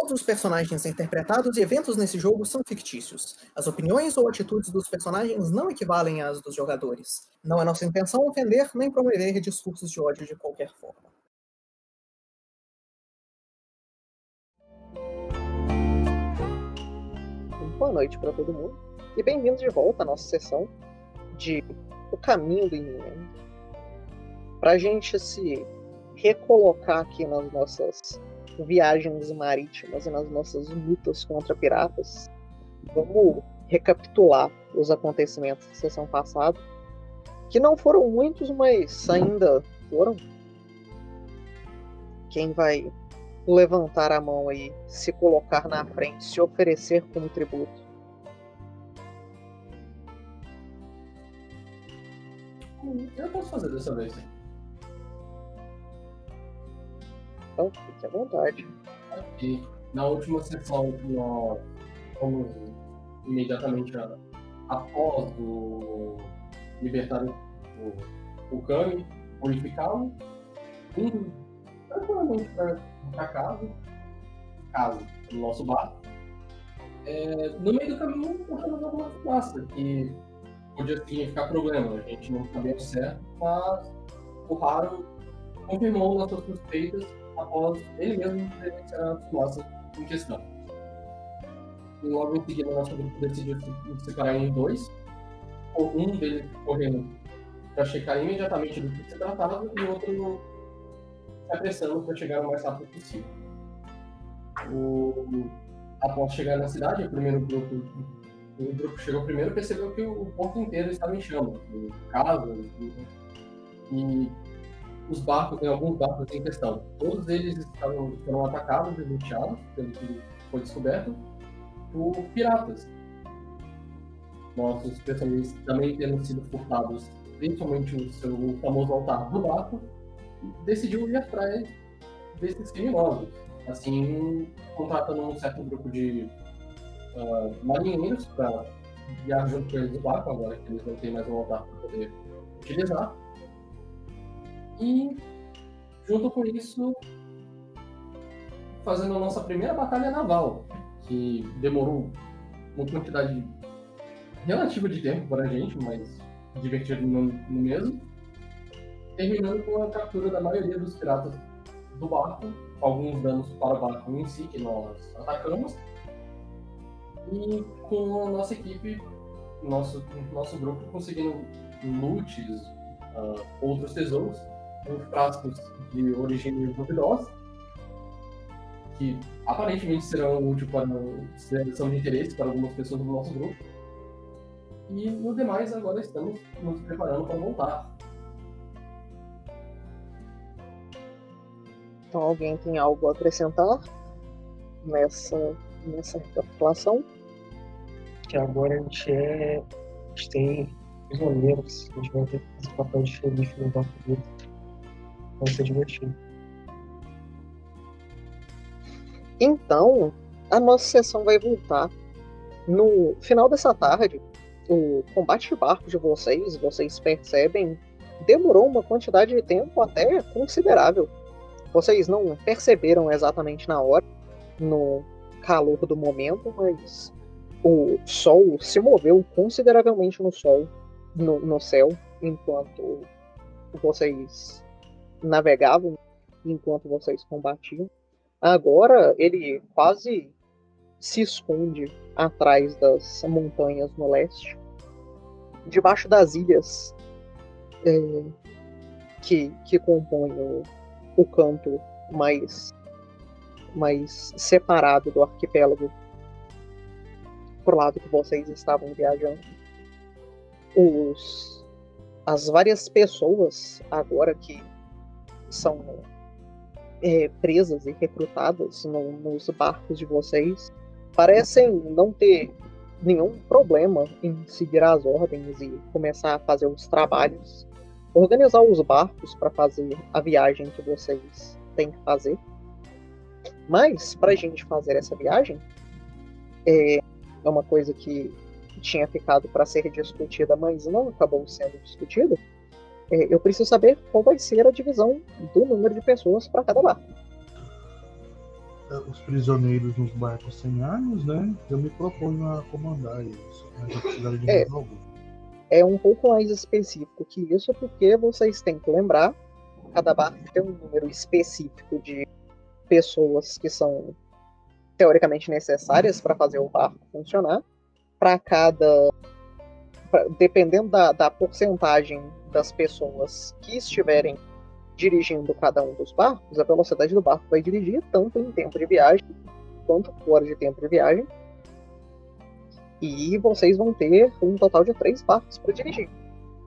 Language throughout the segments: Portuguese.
Todos os personagens interpretados e eventos nesse jogo são fictícios. As opiniões ou atitudes dos personagens não equivalem às dos jogadores. Não é nossa intenção ofender nem promover discursos de ódio de qualquer forma. Boa noite para todo mundo e bem-vindos de volta à nossa sessão de O Caminho do Inimigo. Para a gente se recolocar aqui nas nossas viagens marítimas e nas nossas lutas contra piratas, vamos recapitular os acontecimentos da sessão passada, que não foram muitos, mas ainda foram. Quem vai levantar a mão aí, se colocar na frente, se oferecer como tributo? Eu posso fazer dessa vez. Então, fique à vontade. E na última sessão, nós fomos imediatamente após o libertar o, o Kami, unificá-lo, indo tranquilamente para casa, casa, no nosso bar. É, no meio do caminho, encontramos alguma fumaça, que podia significar problema, a gente não sabia certo, mas o Raro confirmou nossas suspeitas após ele mesmo presenciar a fumaça em questão. E logo em seguida, nosso grupo decidiu se separar em dois. Um deles correndo para checar imediatamente do que se tratava e o outro se apressando para chegar o mais rápido possível. O... Após chegar na cidade, o primeiro grupo, o grupo chegou primeiro percebeu que o porto inteiro estava em chamas, casas e os barcos, tem alguns barcos em questão. Todos eles estavam, foram atacados e luteados, pelo que foi descoberto, por piratas. Nossos personagens também tendo sido furtados, principalmente o seu famoso altar do barco, decidiu ir atrás desses criminosos. Assim, contratando um certo grupo de uh, marinheiros para guiar junto com eles no barco, agora que eles não têm mais um altar para poder utilizar e, junto com isso, fazendo a nossa primeira batalha naval, que demorou uma quantidade relativa de tempo para a gente, mas divertido no, no mesmo, terminando com a captura da maioria dos piratas do barco, alguns danos para o barco em si, que nós atacamos, e com a nossa equipe, nosso, nosso grupo conseguindo loots, uh, outros tesouros, uns frascos de origem duvidosa, que aparentemente serão úteis para são de interesse para algumas pessoas do nosso grupo. E no demais, agora estamos nos preparando para voltar. Então, alguém tem algo a acrescentar nessa, nessa recapitulação? Que agora a gente é. A gente tem prisioneiros, a gente vai ter que fazer papel de xerife no barco dele. Então, a nossa sessão vai voltar. No final dessa tarde, o combate de barco de vocês, vocês percebem, demorou uma quantidade de tempo até considerável. Vocês não perceberam exatamente na hora, no calor do momento, mas o sol se moveu consideravelmente no sol, no, no céu, enquanto vocês navegavam enquanto vocês combatiam. Agora ele quase se esconde atrás das montanhas no leste, debaixo das ilhas é, que, que compõem o, o canto mais, mais separado do arquipélago pro lado que vocês estavam viajando. Os, as várias pessoas agora que são é, presas e recrutadas no, nos barcos de vocês parecem não ter nenhum problema em seguir as ordens e começar a fazer os trabalhos, organizar os barcos para fazer a viagem que vocês têm que fazer. Mas, para a gente fazer essa viagem, é, é uma coisa que tinha ficado para ser discutida, mas não acabou sendo discutida é, eu preciso saber qual vai ser a divisão do número de pessoas para cada barco. eh, os prisioneiros nos barcos sem armas, né? Eu me proponho a comandar. Mas eu precisaria de É. É um pouco mais específico que isso, porque vocês têm que lembrar, cada barco tem um número específico de pessoas que são teoricamente necessárias para fazer o barco funcionar. Para cada. pra- dependendo da, da porcentagem das pessoas que estiverem dirigindo cada um dos barcos, a velocidade do barco vai dirigir tanto em tempo de viagem quanto fora de tempo de viagem. E vocês vão ter um total de três barcos para dirigir.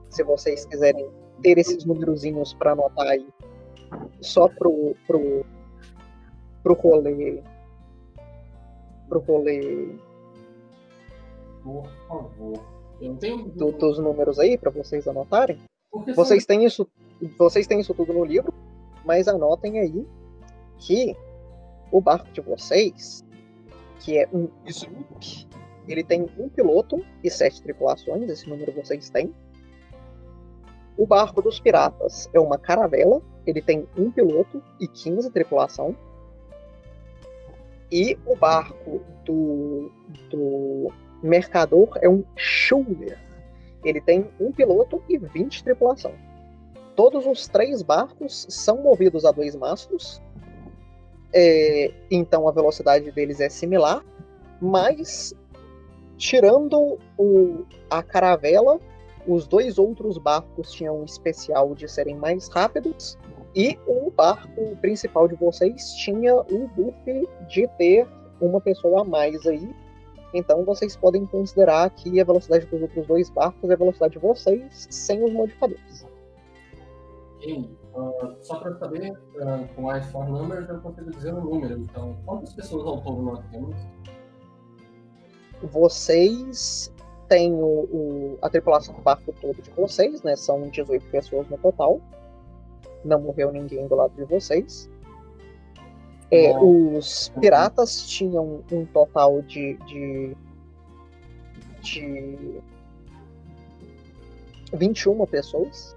Se vocês quiserem ter esses numerozinhos para anotar aí só pro, pro, pro rolê. Pro rolê Por favor. Eu não tenho. do- dos números aí, para vocês anotarem. Porque Vocês têm isso, vocês têm isso tudo no livro, mas anotem aí que o barco de vocês, que é um sloop, ele tem um piloto e sete tripulações, esse número vocês têm. O barco dos piratas é uma caravela, ele tem um piloto e 15 tripulação. E o barco do, do mercador é um schooner, ele tem um piloto e 20 tripulação. Todos os três barcos são movidos a dois mastros, é, então a velocidade deles é similar, mas tirando o, a caravela, os dois outros barcos tinham um especial de serem mais rápidos e o barco principal de vocês tinha o buff de ter uma pessoa a mais aí então vocês podem considerar que a velocidade dos outros dois barcos é a velocidade de vocês sem os modificadores. Ok. Ah, só para saber, ah, com as four numbers eu consigo dizer o número. Então, quantas pessoas ao todo nós temos? Vocês têm o, o- a tripulação do barco todo de vocês, né? São 18 pessoas no total. Não morreu ninguém do lado de vocês. É, os piratas tinham um total de, de, de 21 pessoas.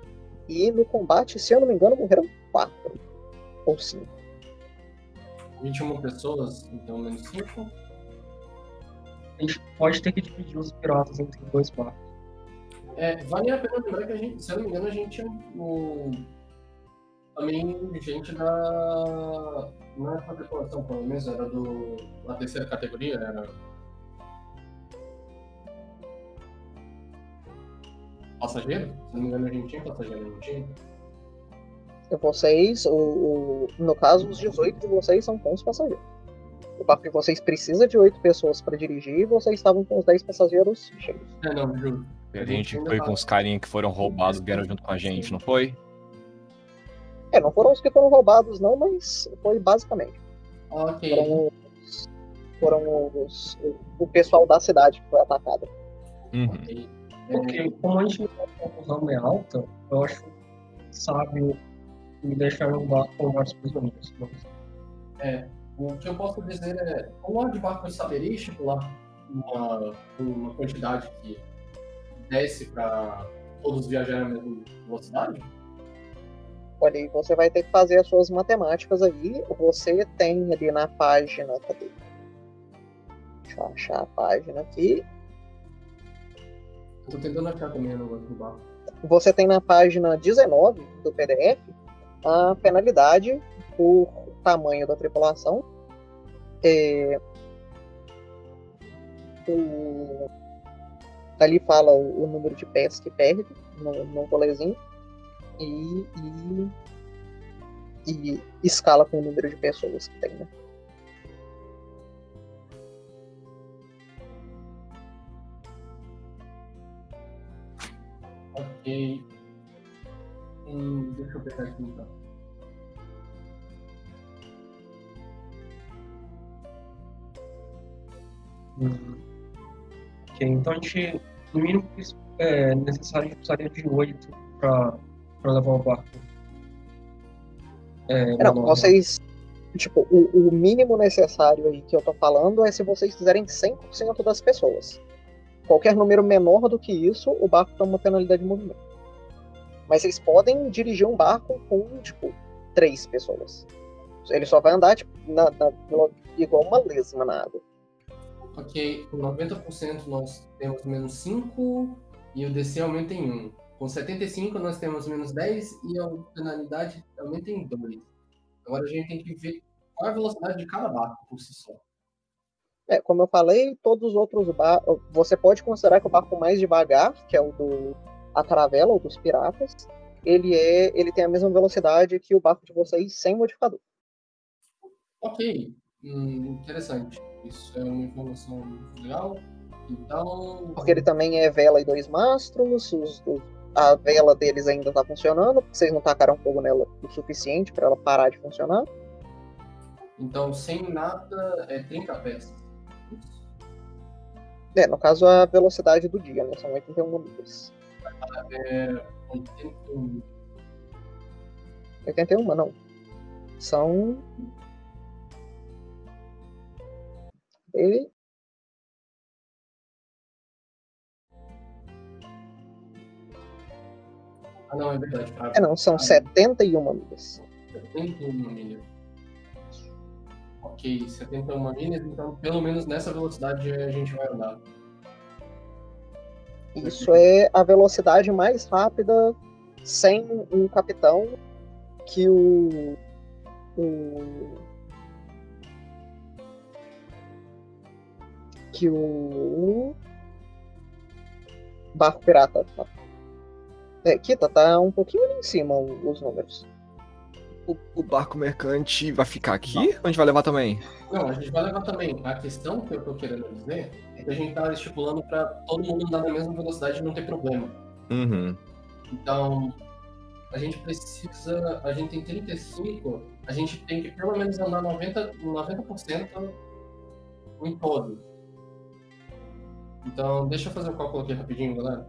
E no combate, se eu não me engano, morreram 4 ou 5. 21 pessoas, então menos 5. A gente pode ter que dividir os piratas entre dois barcos. É, vale a pena lembrar que a gente, se eu não me engano, a gente tinha um, também gente da. Não é da tripulação, pelo menos, era do. da terceira categoria, era. Passageiro? Se não me engano, a gente tinha passageiro, não tinha? Vocês, o, o- no caso, os 18 de vocês são com os passageiros. O barco de vocês precisa de 8 pessoas para dirigir e vocês estavam com os 10 passageiros cheios. É, não, juro. A gente foi com os carinha que foram roubados, vieram junto com a gente, não foi? É, não foram os que foram roubados, não, mas foi basicamente. Ok. Foram os, foram os, o, o pessoal da cidade que foi atacado. Uhum. ok. Porque como a gente não tá confusão é alta, eu acho sábio me deixar um barco com vários prisioneiros. É, o que eu posso dizer é, o lado de barco saberia estipular uma, uma quantidade que desce para todos viajarem à mesma velocidade? Aí, você vai ter que fazer as suas matemáticas aí. Você tem ali na página. Cadê? Deixa eu achar a página aqui. Tô tentando achar também o negócio do barco. Você tem na página 19 do PDF a penalidade por tamanho da tripulação. É, o- ali fala o, número de pés que perde no, no e, e, e escala com o número de pessoas que tem, né? Ok. Hum, deixa eu pegar aqui então. Hum. Ok, então a gente, no mínimo, é necessário, a gente precisaria de oito para levar o barco. É, Não, vocês. Tipo, o, o mínimo necessário aí que eu tô falando é se vocês fizerem 100% das pessoas. Qualquer número menor do que isso, o barco toma uma penalidade de movimento. Mas vocês podem dirigir um barco com, tipo, três pessoas. Ele só vai andar tipo, na, na- igual uma lesma na água. Ok, com 90% nós temos menos 5 e o DC aumenta em 1. Com 75 nós temos menos 10 e a penalidade aumenta em 2. Agora a gente tem que ver qual é a velocidade de cada barco por si só. É, como eu falei, todos os outros barcos. Você pode considerar que o barco mais devagar, que é o do a caravela ou dos piratas, ele é, ele tem a mesma velocidade que o barco de vocês sem modificador. Ok, hum, interessante. Isso é uma informação legal. Então. Porque ele também é vela e dois mastros, os- os- a vela deles ainda tá funcionando, porque vocês não tacaram fogo nela o suficiente para ela parar de funcionar. Então, sem nada, é 30 peças. É, no caso a velocidade do dia, né? São 81 milhas. É 81. 81 não. São. E... Ah, não, é verdade. Pra É não, são 71 milhas. 71 milhas. Ok, 71 milhas, então pelo menos nessa velocidade a gente vai andar. Isso é a velocidade mais rápida sem um capitão que o. o que o barco pirata. É, Kita, tá um pouquinho ali em cima os números. O, o barco mercante vai ficar aqui ou a gente vai levar também? Não, a gente vai levar também. A questão que eu tô querendo dizer é que a gente tá estipulando pra todo mundo andar na mesma velocidade e não ter problema. Uhum. Então, a gente precisa. A gente tem 35, a gente tem que pelo menos andar 90%, 90% em todo. Então, deixa eu fazer um cálculo aqui rapidinho, galera.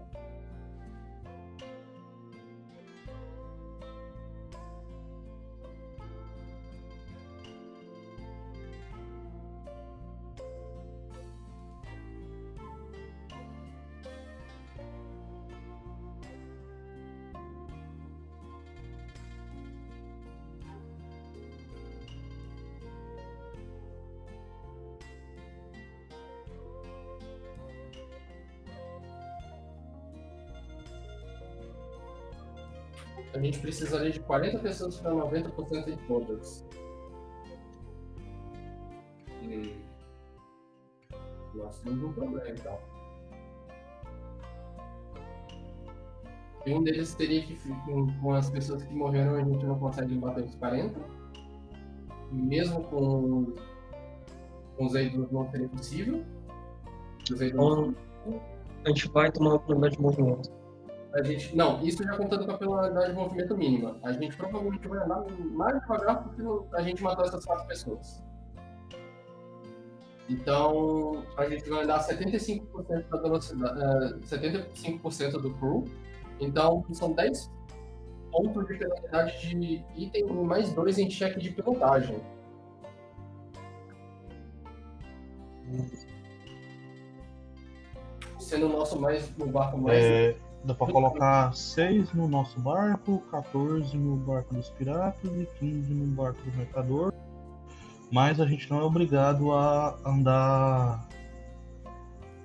Precisaria de 40 pessoas para 90% em todas. Hum. Nós temos um problema, então. E um deles teria que, com, com as pessoas que morreram, a gente não consegue bater os 40. Mesmo com, com os ídolos não seria possível. Os ídolos Então, a gente vai tomar uma oportunidade de movimento. A gente, não, isso já contando com a penalidade de movimento mínima. A gente provavelmente vai andar mais devagar porque a gente matou essas quatro pessoas. Então, a gente vai andar 75% da velocidade, eh, 75% do crew. Então, são 10 pontos de penalidade de item mais dois em cheque de pilotagem. Sendo o nosso mais, o barco mais É, dá pra colocar 6 no nosso barco, 14 no barco dos piratas e 15 no barco do mercador. Mas a gente não é obrigado a andar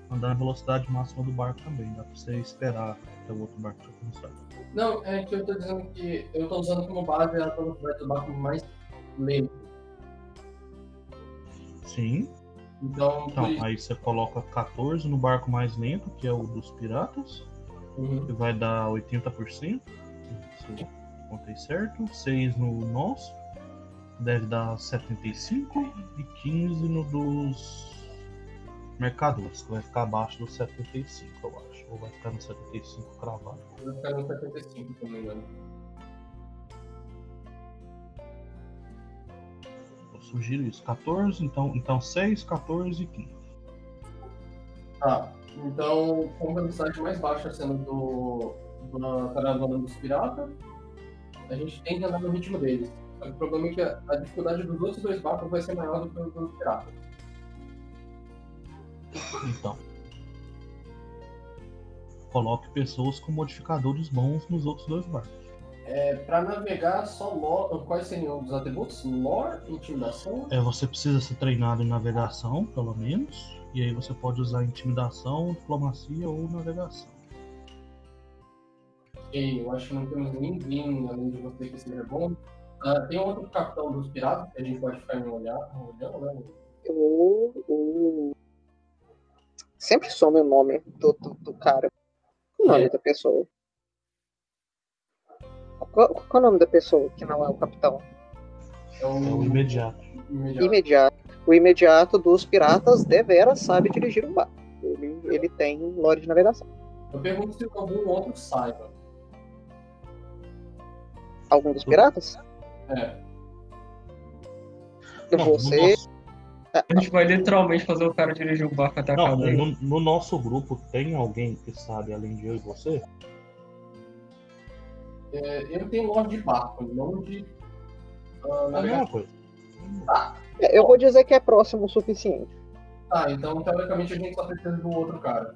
andar na velocidade máxima do barco também. Dá pra você esperar até o outro barco já começar. Não, é que eu tô dizendo que eu tô usando como base a velocidade do barco mais lento. Sim. Então, Então, aí você coloca 14 no barco mais lento, que é o dos piratas, Uhum. que vai dar 80%. Se eu contei certo. 6 no nosso, deve dar 75. E 15 no dos mercadores, que vai ficar abaixo dos 75, eu acho. Ou vai ficar no 75 cravado. Vai ficar no 75, se eu não me engano. Eu sugiro isso. 14, então, então 6, 14 e 15. Tá, então, com a velocidade mais baixa sendo do, da caravana dos piratas, a gente tem que andar no ritmo deles. Só que o problema é que a, a dificuldade dos outros dois barcos vai ser maior do que o dos piratas. Então. Coloque pessoas com modificadores bons nos outros dois barcos. É, pra navegar, só lore. Quais seriam os atributos? Lore, intimidação. É, você precisa ser treinado em navegação, pelo menos. E aí você pode usar intimidação, diplomacia ou navegação. Ok, eu acho que não temos ninguém além de você que seja bom. Ah, tem outro capitão dos piratas que a gente pode ficar em olhar, olhando, né? O, o... Sempre some o nome do, do, do cara. O nome É. da pessoa. Qual, qual é o nome da pessoa que não é o capitão? É o, É o imediato. imediato. Imediato. O imediato dos piratas deveras sabe dirigir um barco. Ele, ele tem lore de navegação. Eu pergunto se algum outro saiba. Algum dos piratas? É. Não, no você. nosso- A gente vai literalmente fazer o cara dirigir o barco até Não, acabar. no, no nosso grupo tem alguém que sabe, além de eu e você? É, eu tenho lore de barco, não de. ah, É a navegação. mesma coisa. É, Eu vou dizer que é próximo o suficiente. Tá, então teoricamente a gente só precisa do outro cara.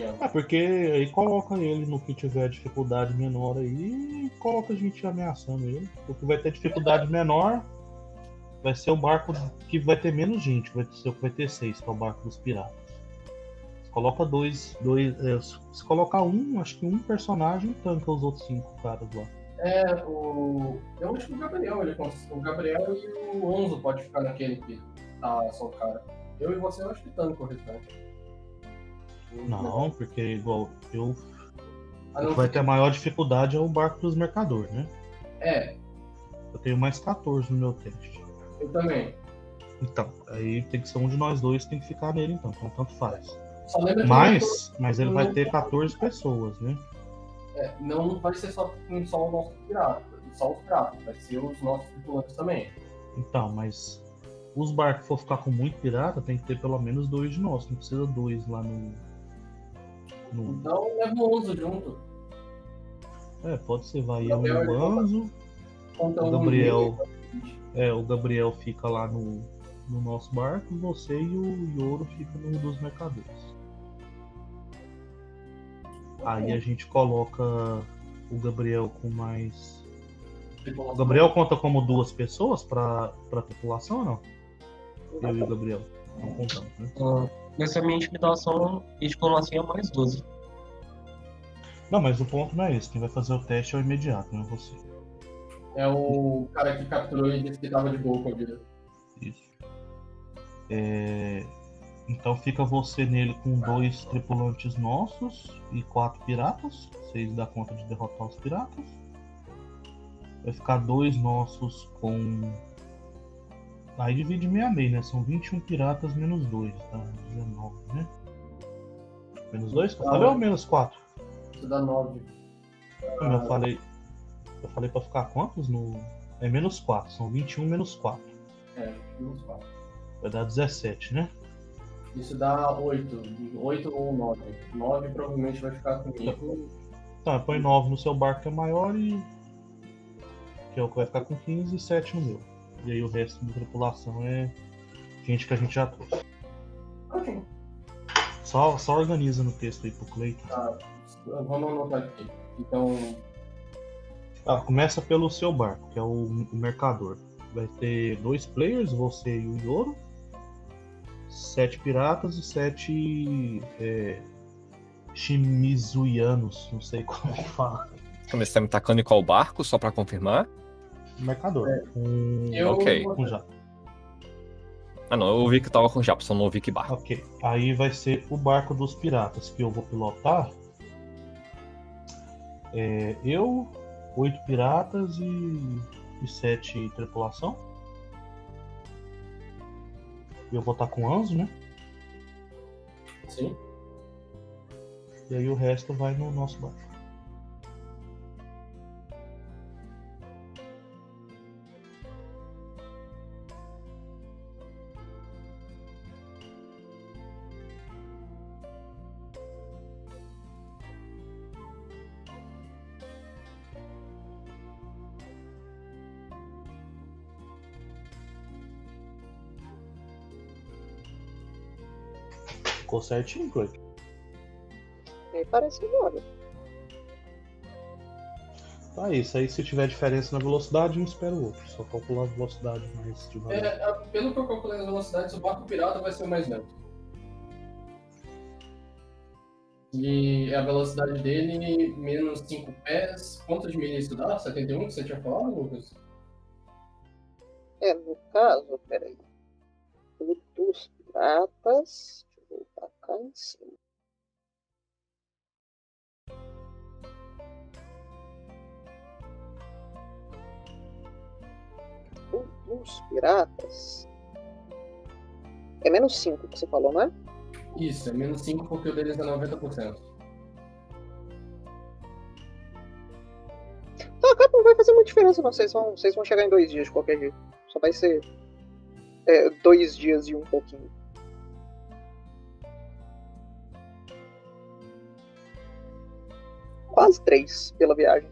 É, porque aí coloca ele no que tiver dificuldade menor aí e coloca a gente ameaçando ele. O que vai ter dificuldade menor vai ser o barco que vai ter menos gente, vai ser o que vai ter seis, que é o barco dos piratas. Você coloca dois, dois. é, se colocar um, acho que um personagem tanca os outros cinco caras lá. É, o. Eu acho que o Gabriel, ele cons- o Gabriel e o Onzo pode ficar naquele que tá só o cara. Eu e você eu acho que tanto o restante. Não, porque igual eu. A O não que vai ter a maior dificuldade é o barco dos mercadores, né? que- É, Eu tenho mais 14 no meu teste. eu também. Então, aí tem que ser um de nós dois tem que ficar nele então, então tanto faz. Que Mas, mas ele vai ter 14 pessoas, né? É, não vai ser só, só o nosso pirata, só os piratas, vai ser os nossos tripulantes também. Então, mas os barcos for ficar com muito pirata, tem que ter pelo menos dois de nós. Não precisa dois lá no. no... Então leva o Onzo junto. É, pode ser, vai eu e o. Conta O Gabriel. É, o Gabriel fica lá no, no nosso barco, você e o Yoro fica no dos mercadores. Aí a gente coloca o Gabriel com mais. O Gabriel conta como duas pessoas pra, pra tripulação ou não? Eu e o Gabriel. Não contamos, né? Ah, Essa minha intimidação e diplomacia é mais 12. Não, mas o ponto não é esse. Quem vai fazer o teste é o imediato, não é você. É o cara que capturou e disse que tava de boa com a vida. Isso. É, Então fica você nele com dois tripulantes nossos e quatro piratas. Vocês dá conta de derrotar os piratas. Vai ficar dois nossos com. Aí divide meio a meio, né? São 21 piratas menos 2, tá? 19, né? Menos 2? Eu falei ou menos 4? Isso dá 9. Como eu falei. Eu falei pra ficar quantos no. É menos 4, são 21 menos 4. É, menos 4. Vai dar 17, né? Isso dá 8. 8 ou 9. 9 provavelmente vai ficar comigo. Tá, põe 9 no seu barco que é maior e. Que é o que vai ficar com 15 e 7 no meu. E aí o resto da tripulação é gente que a gente já trouxe. Ok. Só, só organiza no texto aí pro Cleiton. Tá. Vamos anotar aqui. Então, Ah, começa pelo seu barco, que é o, o mercador. Vai ter dois players, você e o Yoro. Sete piratas e sete é, Shimizuianos, não sei como que fala. Mas você tá me tacando em qual barco, só pra confirmar? Mercador. Com, eu. Ok. com já. Ah não, eu ouvi que tava com Japa, só não ouvi que barco. Ok. Aí vai ser o barco dos piratas que eu vou pilotar. É, eu, oito piratas e, e sete tripulação. Eu vou estar com Anzo, né? Sim. E aí o resto vai no nosso barco. Ficou certinho, Cleiton? Aí parece agora. Tá isso. Aí se tiver diferença na velocidade, um espera o outro. Só calcular a velocidade mais devagar. É, a- pelo que eu calculei as velocidades, o barco pirata vai ser o mais lento. E a velocidade dele, menos 5 pés. Quantos milhas isso dá? 71 que você tinha falado, Lucas? É, no caso, peraí. O dos piratas. Deixa eu voltar cá em cima. O dos piratas. É menos 5 que você falou, não é? Isso, é menos 5 porque o deles é 90%. Tá, não vai fazer muita diferença, não. Vocês vão, vocês vão chegar em dois dias de qualquer jeito. Só vai ser é, dois dias e um pouquinho. Quase três pela viagem.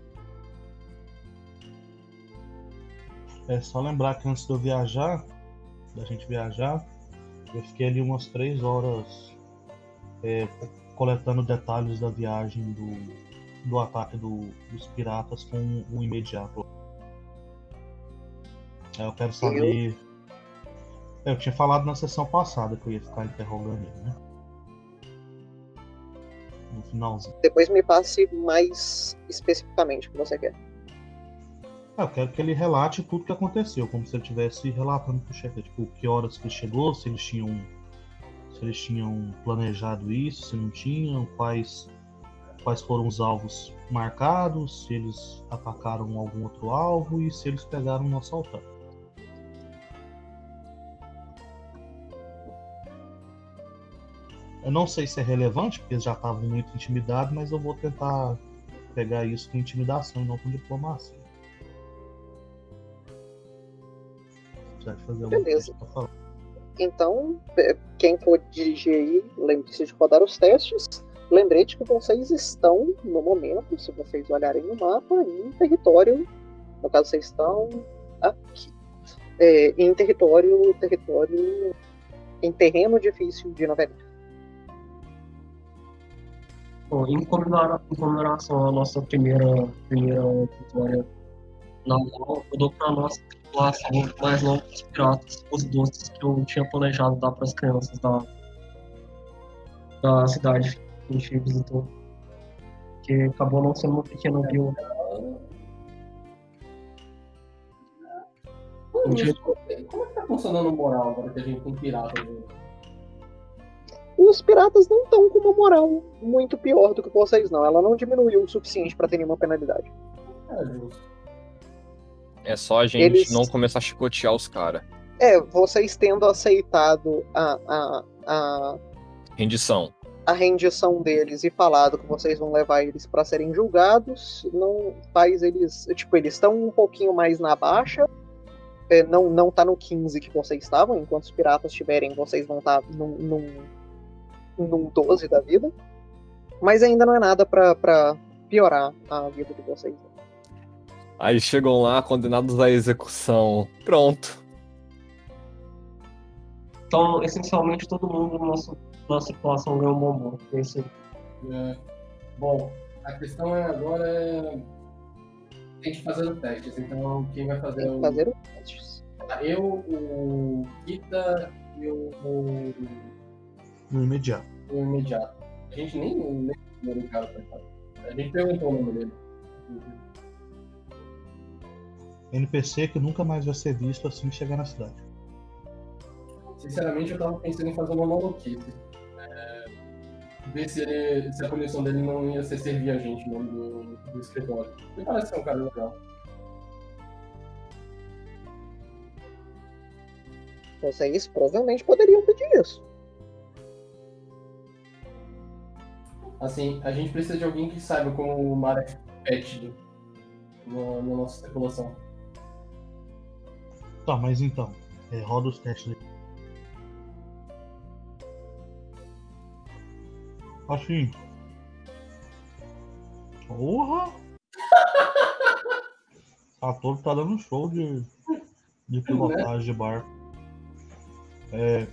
É só lembrar que antes de eu viajar, da gente viajar, eu fiquei ali umas três horas é, coletando detalhes da viagem do, do ataque do- dos piratas com o imediato. Aí eu quero saber. É, Eu tinha falado na sessão passada que eu ia ficar interrogando ele, né? No finalzinho. Depois me passe mais especificamente o que você quer. Ah, Eu quero que ele relate tudo que aconteceu, como se ele estivesse relatando pro chefe, tipo, que horas que chegou, se eles tinham se eles tinham planejado isso, se não tinham, quais quais foram os alvos marcados, se eles atacaram algum outro alvo e se eles pegaram o nosso Eu não sei se é relevante, porque eles já estavam muito intimidados, mas eu vou tentar pegar isso com intimidação e não com diplomacia. De fazer Beleza. pra falar. Então, é, quem for dirigir aí, lembre-se de rodar os testes. Lembrete que vocês estão, no momento, se vocês olharem no mapa, em território. No caso, vocês estão aqui. É, em território. território. em terreno difícil de York. Bom, em, comemora- em comemoração à nossa primeira, primeira vitória naval, eu dou pra nossa tripulação mais nova dos piratas os doces que eu tinha planejado dar pras crianças da, da cidade que a gente visitou. Que acabou não sendo uma pequena vila. Como é que tá funcionando o moral agora que a gente tem pirata? né? Os piratas não estão com uma moral muito pior do que vocês, não. Ela não diminuiu o suficiente para ter nenhuma penalidade. É justo. É só a gente Eles- não começar a chicotear os caras. É, vocês tendo aceitado a, a, a, Rendição. a rendição deles e falado que vocês vão levar eles para serem julgados, não faz eles. Tipo, eles estão um pouquinho mais na baixa. É, não, não tá no 15 que vocês estavam. Enquanto os piratas estiverem, vocês vão estar num, num, num 12 da vida. Mas ainda não é nada pra, pra piorar a vida de vocês. Aí chegam lá condenados à execução. Pronto. Então, essencialmente, todo mundo na nossa, nossa tripulação ganhou um bombom. É isso aí. É. Bom, a questão é agora é... tem que fazer os testes. Então quem vai fazer Tem o. que fazer os testes. Eu, o Kita e o, o, No imediato. O imediato. A gente nem nem lembra o cara pra cá. A gente perguntou o nome dele. NPC que nunca mais vai ser visto assim que chegar na cidade. Sinceramente, eu tava pensando em fazer uma maluquice. É, ver se, ele, se a punição dele não ia ser servir a gente no nome do, do escritório. Ele parece ser um cara legal. Vocês provavelmente poderiam pedir isso. Assim, a gente precisa de alguém que saiba como o mar é fétido na, na nossa tripulação. Tá, mas então, é, roda os testes aí. Assim. Porra! Ator tá dando show de, de pilotagem de barco. É,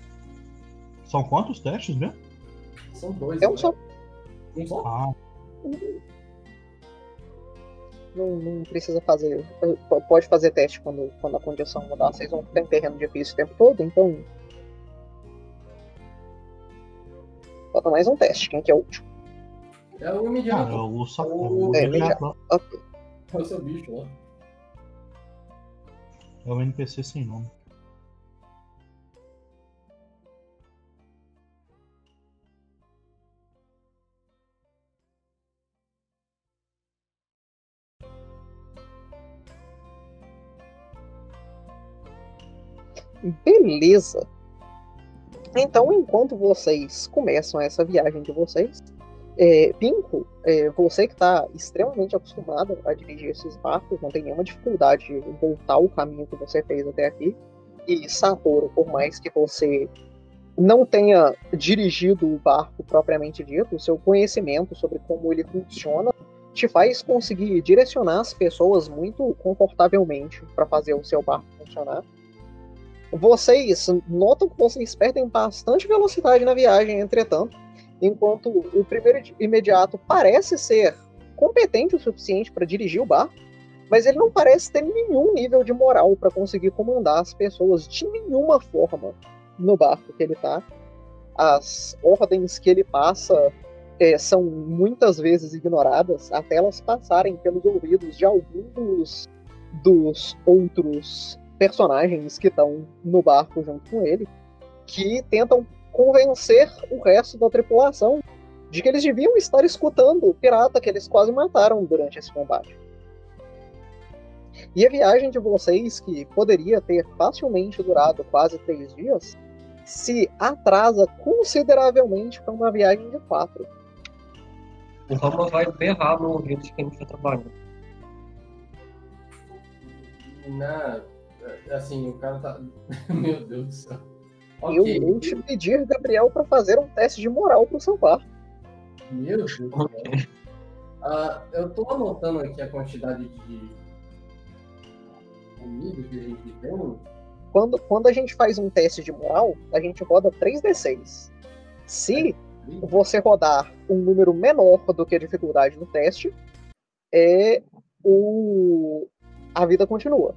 são quantos testes mesmo? São dois. É um né? só. Um só? Ah, não, não precisa fazer. Pode fazer teste quando, quando a condição mudar. Vocês vão ficar em terreno difícil o tempo todo, então. Falta mais um teste. Quem que é o último? É o Ah, imediato. eu vou só. O- o É, imediato. É o seu bicho lá. É o NPC sem nome. Beleza. Então, enquanto vocês começam essa viagem de vocês, é, Pinko, é, você que está extremamente acostumado a dirigir esses barcos, não tem nenhuma dificuldade em voltar o caminho que você fez até aqui. E Satoru, por mais que você não tenha dirigido o barco propriamente dito, o seu conhecimento sobre como ele funciona te faz conseguir direcionar as pessoas muito confortavelmente para fazer o seu barco funcionar. Vocês notam que vocês perdem bastante velocidade na viagem, entretanto, enquanto o primeiro imediato parece ser competente o suficiente para dirigir o barco, mas ele não parece ter nenhum nível de moral para conseguir comandar as pessoas de nenhuma forma no barco que ele tá. As ordens que ele passa é, são muitas vezes ignoradas até elas passarem pelos ouvidos de alguns dos outros personagens que estão no barco junto com ele, que tentam convencer o resto da tripulação de que eles deviam estar escutando o pirata que eles quase mataram durante esse combate. E a viagem de vocês, que poderia ter facilmente durado quase três dias, se atrasa consideravelmente para uma viagem de quatro. O Rama vai berrar no ouvido de quem está trabalhando. Na, assim, o cara tá. Meu Deus do céu. Eu Ok. vou te pedir, Gabriel, para fazer um teste de moral pro seu. Meu Deus do céu. Ah, eu tô anotando aqui a quantidade de comida que a gente tem. Quando, quando a gente faz um teste de moral, a gente roda 3d6. Se você rodar um número menor do que a dificuldade do teste, é o a vida continua.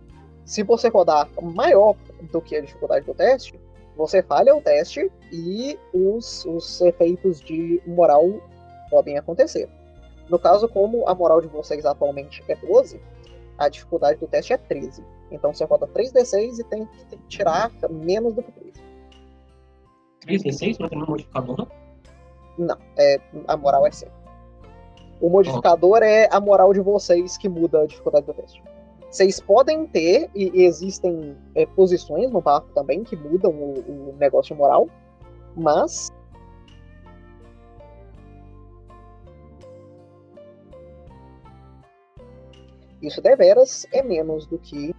Se você rodar maior do que a dificuldade do teste, você falha o teste e os, os efeitos de moral podem acontecer. No caso, como a moral de vocês atualmente é 12, a dificuldade do teste é 13. Então você roda 3d6 e tem que tirar menos do que 13. 3d6 não tem nenhum modificador, não? É, a moral é 100. O modificador é a moral de vocês que muda a dificuldade do teste. Vocês podem ter, e, e existem é, posições no barco também que mudam o, o negócio moral, mas. Isso deveras é menos do que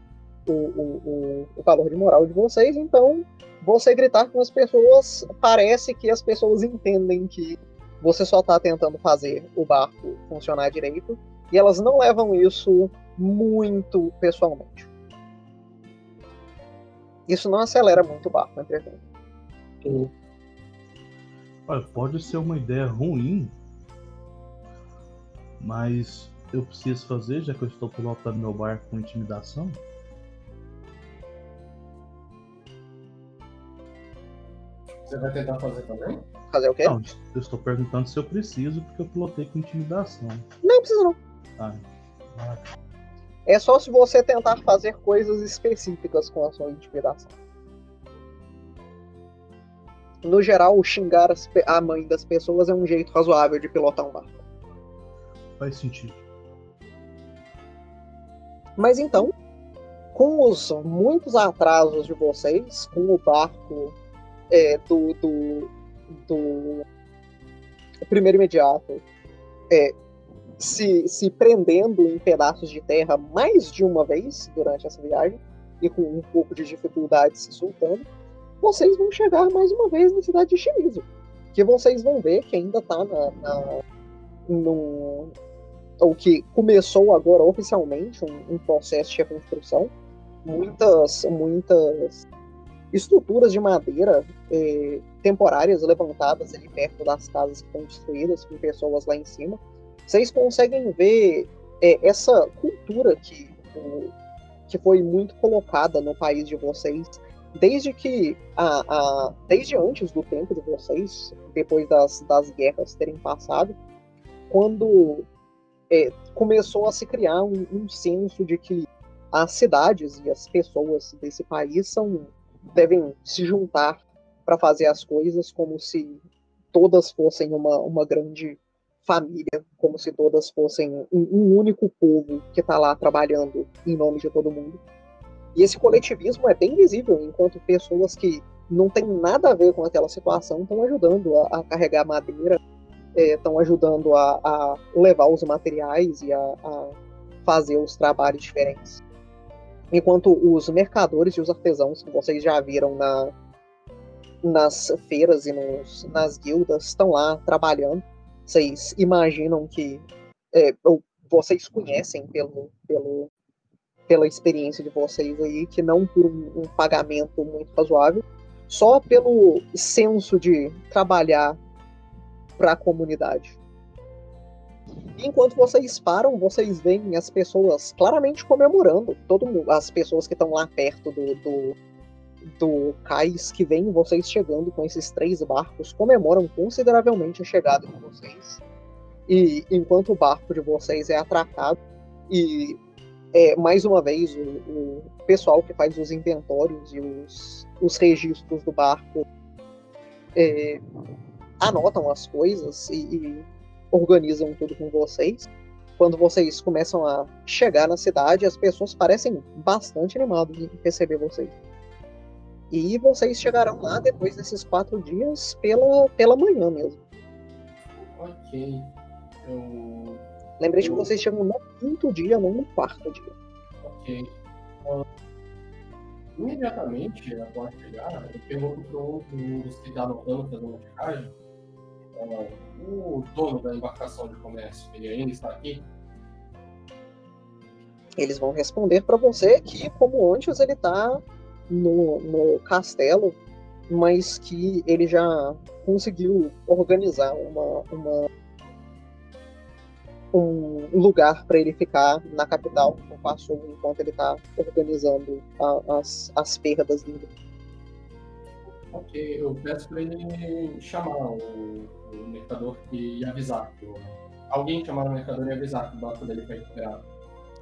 o, o, o valor de moral de vocês, então você gritar com as pessoas parece que as pessoas entendem que você só está tentando fazer o barco funcionar direito e elas não levam isso muito pessoalmente. Isso não acelera muito o barco, entretanto. Olha, pode ser uma ideia ruim, mas eu preciso fazer, já que eu estou pilotando meu barco com intimidação. Você vai tentar fazer também? Fazer o quê? Não, eu estou perguntando se eu preciso, porque eu pilotei com intimidação. Não precisa não. Tá. Ah, É só se você tentar fazer coisas específicas com a sua intimidação. No geral, xingar as a mãe das pessoas é um jeito razoável de pilotar um barco. faz sentido. Mas então, com os muitos atrasos de vocês, com o barco é, do, do, do primeiro imediato é, se, se prendendo em pedaços de terra mais de uma vez durante essa viagem, e com um pouco de dificuldade se soltando, vocês vão chegar mais uma vez na cidade de Shimizu. Que vocês vão ver que ainda está na, na, no, ou que começou agora oficialmente um, um processo de reconstrução. Muitas, muitas estruturas de madeira eh, temporárias levantadas ali perto das casas destruídas, com pessoas lá em cima. Vocês conseguem ver é essa cultura que, que foi muito colocada no país de vocês desde que a, a, desde antes do tempo de vocês, depois das, das guerras terem passado, quando é, começou a se criar um, um, senso de que as cidades e as pessoas desse país são devem se juntar para fazer as coisas como se todas fossem uma, uma grande família, como se todas fossem um, um único povo que está lá trabalhando em nome de todo mundo. E esse coletivismo é bem visível, enquanto pessoas que não têm nada a ver com aquela situação estão ajudando a, a carregar madeira, estão é, ajudando a, a, levar os materiais e a, a fazer os trabalhos diferentes. Enquanto os mercadores e os artesãos que vocês já viram na, nas feiras e nos, nas guildas estão lá trabalhando. Vocês imaginam que. É, ou vocês conhecem pelo, pelo pela experiência de vocês aí, que não por um, um pagamento muito razoável, só pelo senso de trabalhar para a comunidade. enquanto vocês param, vocês veem as pessoas claramente comemorando. Todo mundo, as pessoas que estão lá perto do, do, do cais que vem vocês chegando com esses três barcos comemoram consideravelmente a chegada de vocês. E enquanto o barco de vocês é atracado e é, mais uma vez, o, o, pessoal que faz os inventórios e os, os registros do barco é, anotam as coisas e, e, organizam tudo com vocês. Quando vocês começam a chegar na cidade, as pessoas parecem bastante animadas em receber vocês. E vocês chegarão lá depois desses quatro dias pela, pela manhã mesmo. Ok. Eu Lembrei que vocês chegam no quinto dia, não no quarto dia. Ok. Uh, imediatamente, após chegar, eu pergunto para um dos que está anotando fazendo a checagem. Uh, o dono da embarcação de comércio, ele ainda está aqui? Eles vão responder para você que, como antes, ele está no, no castelo, mas que ele já conseguiu organizar uma, uma um lugar para ele ficar na capital, no Passo, enquanto ele está organizando a, as, as perdas dele. Ok, eu peço para ele chamar o, o mercador e avisar. Alguém chamar o mercador e avisar que o barco dele foi recuperado.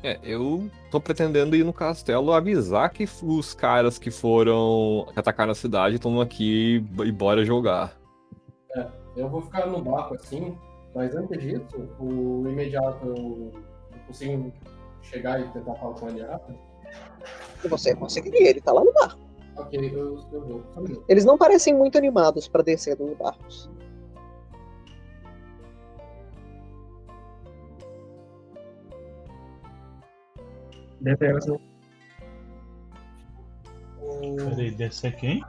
É, eu tô pretendendo ir no castelo avisar que os caras que foram atacar na cidade estão aqui e bora jogar. É, eu vou ficar no barco assim, mas antes disso, o imediato eu consigo chegar e tentar falar com ele rápido? E você conseguiria, ele tá lá no barco. Ok, eu, eu vou. Eles não parecem muito animados para descer dos barcos. Deveras não. Peraí, descer quem?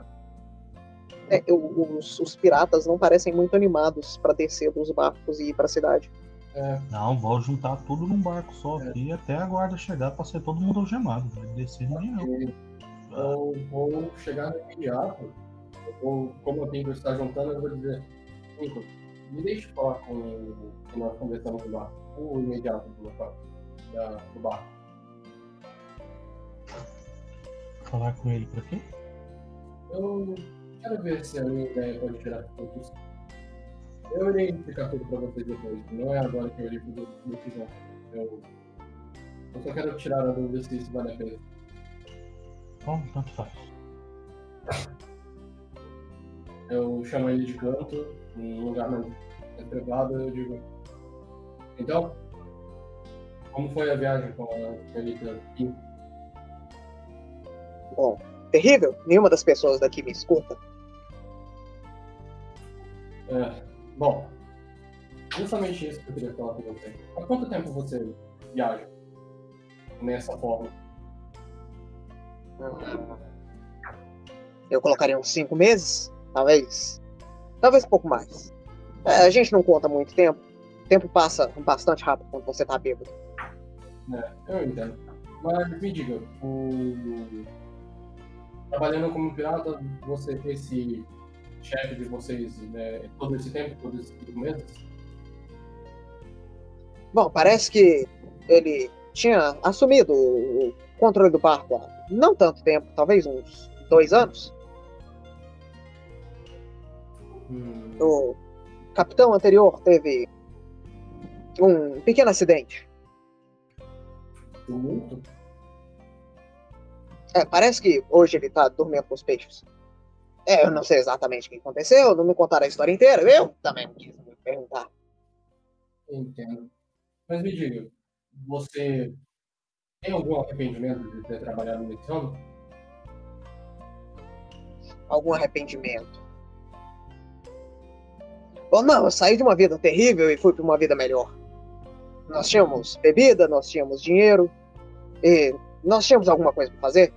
é, os, os, piratas não parecem muito animados para descer dos barcos e ir para a cidade. É. Não, vou juntar tudo num barco só é. aqui até a guarda chegar para ser todo mundo algemado. Vai descer ninguém não. Eu vou chegar no imediato. Ou, como eu tenho que estar juntando, eu vou dizer: Nico, me deixe falar com o que nós conversamos no barco. O imediato do, da, do barco. Falar com ele para quê? Eu Quero ver se a minha ideia pode tirar tudo Eu irei explicar tudo pra vocês depois. Não é agora que eu irei fazer a decisão. Eu, eu só quero tirar a dúvida se isso vale a pena. Bom, tanto faz. Eu chamo ele de canto, num lugar mais privado, eu digo. Então, como foi a viagem com a Kim? Bom, terrível. Nenhuma das pessoas daqui me escuta. É, bom, justamente isso que eu queria falar com você. Há quanto tempo você viaja nessa forma? Eu colocaria uns cinco meses, talvez. Talvez um pouco mais. É, a gente não conta muito tempo. O tempo passa bastante rápido quando você tá bêbado. É, eu entendo. Mas me diga, o... trabalhando como pirata, você esse chefe de vocês né, todo esse tempo, todos esses meses? Bom, parece que ele tinha assumido o controle do barco há não tanto tempo, talvez uns dois anos. Hum, O capitão anterior teve um pequeno acidente. tumulto? É, parece que hoje ele tá dormindo com os peixes. É, eu não sei exatamente o que aconteceu, não me contaram a história inteira. Eu também não quis me perguntar. Entendo. Mas me diga, você tem algum arrependimento de ter trabalhado nesse ramo? Algum arrependimento. Ou não, eu saí de uma vida terrível e fui para uma vida melhor. Nós tínhamos bebida, nós tínhamos dinheiro, e nós tínhamos alguma coisa para fazer.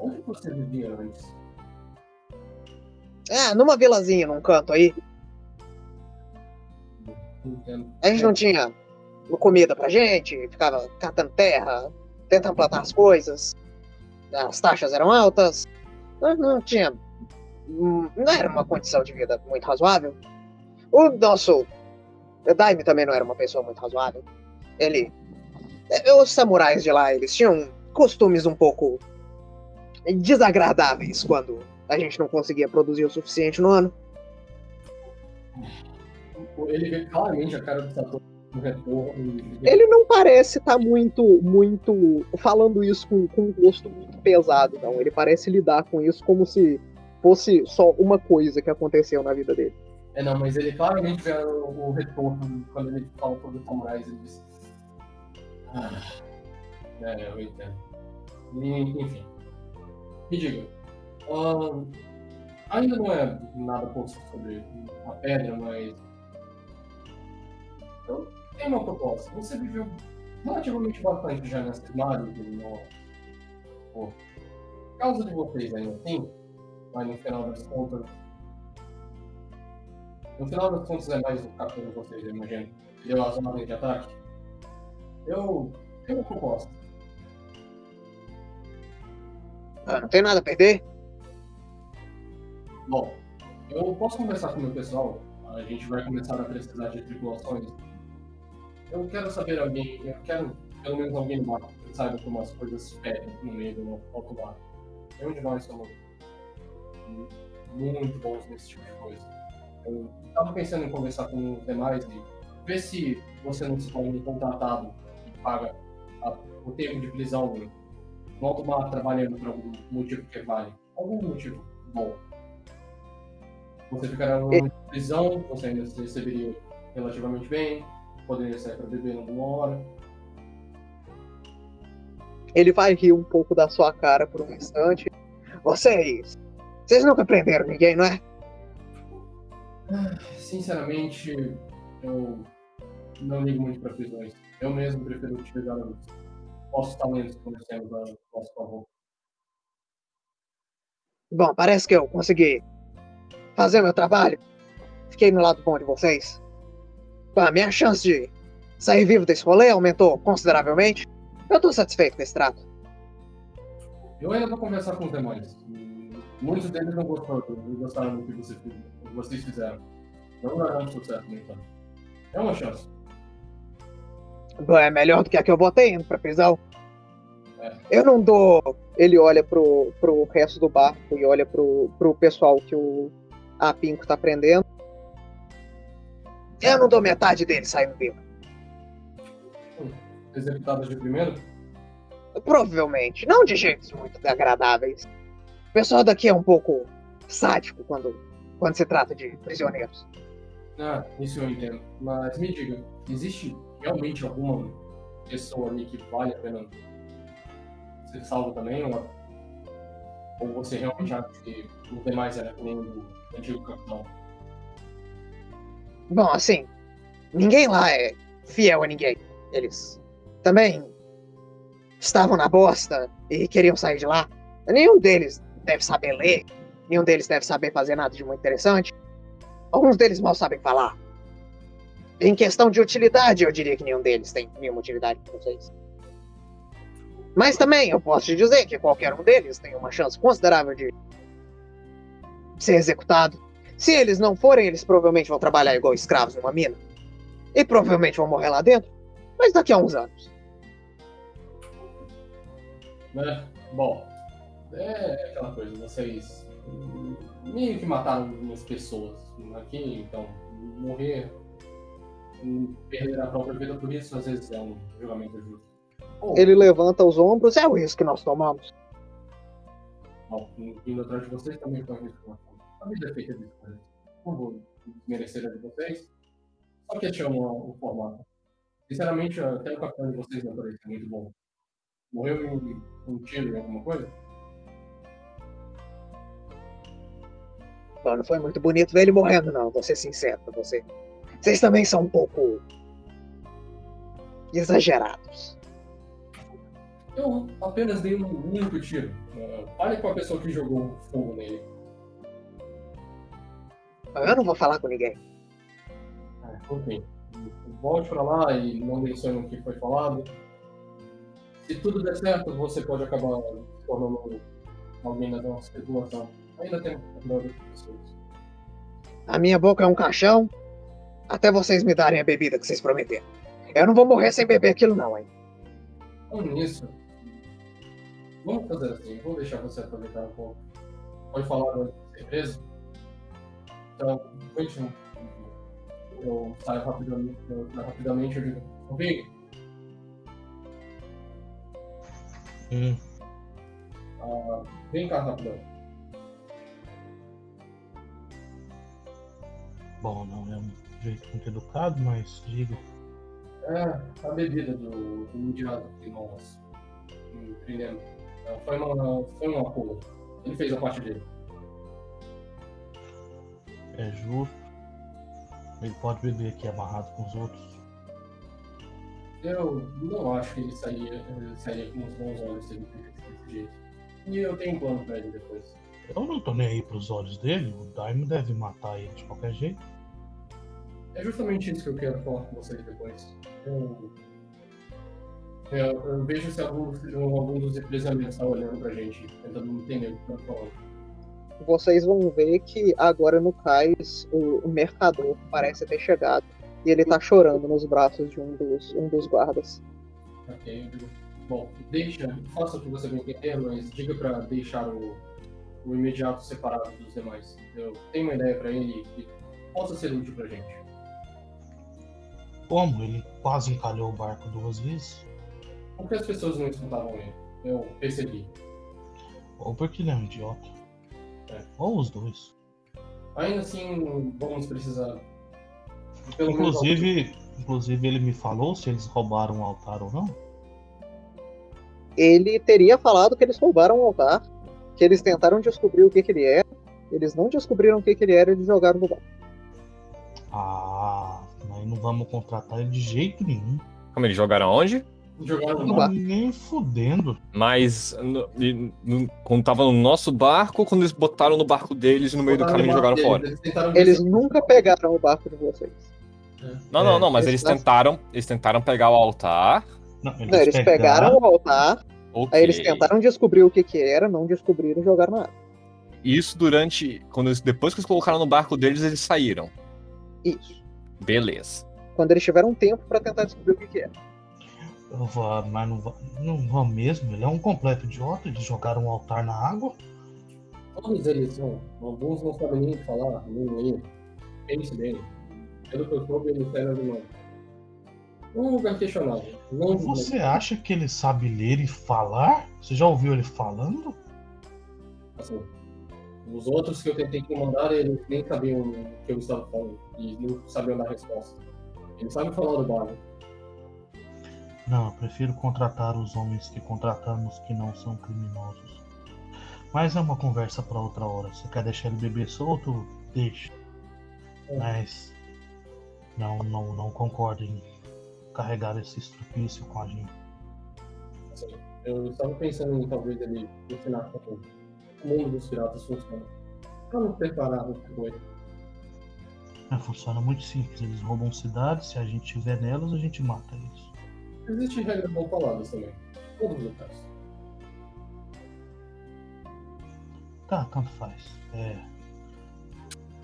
Onde você vivia antes? É, numa vilazinha, num canto aí. Entendo. A gente não tinha comida pra gente, ficava catando terra, tentando plantar as coisas. As taxas eram altas. Não, não tinha. hum, Não era uma condição de vida muito razoável. O nosso Daime também não era uma pessoa muito razoável. Ele. eh, Os samurais de lá, eles tinham costumes um pouco desagradáveis quando a gente não conseguia produzir o suficiente no ano. Ele vê claramente a cara do Satoru no retorno. ele não parece estar muito, muito falando isso com, com um gosto muito pesado, não. Ele parece lidar com isso como se fosse só uma coisa que aconteceu na vida dele. É, não, mas ele claramente vê o, o retorno quando ele fala sobre os samurais. Ele diz. Ah, é, eu entendo. E, enfim. Me diga. ahn, ainda não é nada posto sobre a pedra, mas. Eu tenho uma proposta. Você viveu relativamente bastante já mares do norte. Por causa de vocês ainda assim, mas no final das contas, no final das contas é mais o capitão de vocês, eu imagino. Deu as ordens de ataque. Eu tenho uma proposta. Ah, não tem nada a perder? Bom, eu posso conversar com o meu pessoal. A gente vai começar a precisar de tripulações. Eu quero saber alguém, eu quero pelo menos alguém barco que saiba como as coisas pedem no meio do alto mar. Nenhum de nós somos muito bons nesse tipo de coisa. Eu estava pensando em conversar com os demais e ver se você não se torna contratado e paga a- o tempo de prisão no, alto mar trabalhando por algum motivo que vale. Algum motivo bom. Você ficará numa prisão, você ainda se receberia relativamente bem, poderia sair para beber alguma hora. Ele vai rir um pouco da sua cara por um instante. Vocês. Vocês nunca prenderam ninguém, não é? Sinceramente, eu não ligo muito para prisões. Eu mesmo prefiro utilizar os nossos talentos que nós temos a nosso favor. Bom, parece que eu consegui fazer meu trabalho. Fiquei no lado bom de vocês. A minha chance de sair vivo desse rolê aumentou consideravelmente. Eu tô satisfeito com esse trato. Eu ainda vou conversar com os demais. Muitos deles não gostaram, não gostaram do que vocês fizeram. Não darão sucesso, entanto. É uma chance. Bom, é melhor do que a que eu botei indo pra prisão. É. Eu não dou. Ele olha pro, pro resto do barco e olha pro, pro pessoal que o a Pinco tá prendendo. Eu não dou metade dele saindo vivo. Executadas de primeiro? Provavelmente. Não de jeitos muito agradáveis. O pessoal daqui é um pouco sádico quando, quando se trata de prisioneiros. Ah, isso eu entendo. Mas me diga, existe realmente alguma pessoa ali que vale a pena ser salvo também? Ou, ou você realmente acha que os demais que nem o antigo capitão? Bom, assim, ninguém lá é fiel a ninguém. Eles também estavam na bosta e queriam sair de lá. Nenhum deles deve saber ler, nenhum deles deve saber fazer nada de muito interessante. Alguns deles mal sabem falar. Em questão de utilidade, eu diria que nenhum deles tem nenhuma utilidade para vocês. Mas também eu posso te dizer que qualquer um deles tem uma chance considerável de ser executado. Se eles não forem, eles provavelmente vão trabalhar igual escravos numa mina. E provavelmente vão morrer lá dentro. Mas daqui a uns anos. Né? Bom, é aquela coisa, vocês meio que mataram umas pessoas aqui, então morrer, perder a própria vida por isso, às vezes é um julgamento justo. Ele levanta os ombros, é o risco que nós tomamos. bom, indo atrás de vocês também foi um risco. A vida é feita de coisas. Não vou desmerecer a de vocês, só questiono o formato. Sinceramente, até o capitão de vocês não parece muito bom. Morreu em um tiro em alguma coisa? Não foi muito bonito ver ele morrendo, não, vou ser sincero com você. Vocês também são um pouco. exagerados. Eu apenas dei um único tiro. Uh, fale com a pessoa que jogou fogo nele. Eu não vou falar com ninguém. É, enfim, volte pra lá e não mencione o que foi falado. Se tudo der certo, você pode acabar se tornando alguém da nossa tripulação. Ainda tem pessoas. A minha boca é um caixão. Até vocês me darem a bebida que vocês prometeram. Eu não vou morrer sem beber aquilo, não, hein? Falando nisso, vamos fazer assim, vou deixar você aproveitar um pouco. Pode falar antes de ser preso? Então, continue. Eu saio rapidamente, eu saio rapidamente eu digo, Hum, ah, vem cá rapidão. bom, não é um jeito muito educado, mas diga. É, a bebida do, do indiano que nós prendemos. É, Foi, uma, foi um acordo. Ele fez a parte dele. É justo. Ele pode beber aqui amarrado com os outros. Eu não acho que ele sairia, ele sairia com os bons olhos se ele fizesse desse jeito. E eu tenho um plano pra ele depois. Eu não tô nem aí pros olhos dele. O Daimon deve matar ele de qualquer jeito. É justamente isso que eu quero falar com vocês depois. Eu, eu, eu vejo se algum, algum dos represamentos está olhando pra gente, tentando entender o que eu tô falando. Vocês vão ver que agora no cais o, o mercador parece ter chegado. E ele tá chorando nos braços de um dos, um dos guardas. Ok, eu digo, bom, deixa, faça o que você bem entender, mas diga pra deixar o, o imediato separado dos demais. Eu tenho uma ideia pra ele que possa ser útil pra gente. Como? Ele quase encalhou o barco duas vezes? Porque as pessoas não escutavam ele. Eu percebi. Ou porque ele é um idiota. É. Ou os dois. Ainda assim, vamos precisar. Pelo menos Inclusive, inclusive, ele me falou se eles roubaram o altar ou não. Ele teria falado que eles roubaram o altar, que eles tentaram descobrir o que, que ele era. Eles não descobriram o que, que ele era e eles jogaram no barco. Ah, mas não vamos contratar ele de jeito nenhum. Como eles jogaram aonde? jogaram No no barco. Nem fudendo. Mas no- no- quando tava no nosso barco, ou quando eles botaram no barco deles e no meio do caminho jogaram fora. Eles, tentaram nunca pegaram o barco de vocês. Não, não, É, não, mas eles eles tentaram, eles tentaram pegar o altar. Não, eles, Não, eles pegaram o altar, ok. aí eles tentaram descobrir o que, que era, não descobriram e jogaram na água. Isso durante. Quando eles- depois que eles colocaram no barco deles, eles saíram. Isso. Beleza. Quando eles tiveram tempo pra tentar descobrir o que, que era. Eu vou, mas não vão, não vão mesmo. Ele é um completo idiota. Eles jogaram o altar na água. Todos eles são. Alguns não sabem nem falar, nem ler. Pense bem. Pelo que eu soube, eles eram de uma- um lugar questionável. Não Você acha que ele sabe ler e falar? Você já ouviu ele falando? assim, os outros que eu tentei comandar, eles nem sabiam o que eu estava falando. E não sabiam dar resposta. Eles sabem falar do bairro. Não, eu prefiro contratar os homens que contratamos que não são criminosos. Mas é uma conversa para outra hora. Você quer deixar ele beber solto? Deixa. Mas não, não, não concordo em carregar esse estrupício com a gente. Eu estava pensando em talvez ele ensinar como o mundo dos piratas funciona. Nos preparar que foi. É, funciona muito simples. Eles roubam cidades, se a gente estiver nelas, a gente mata eles. Existem regras mal faladas também. Todos os locais. Tá, tanto faz. É.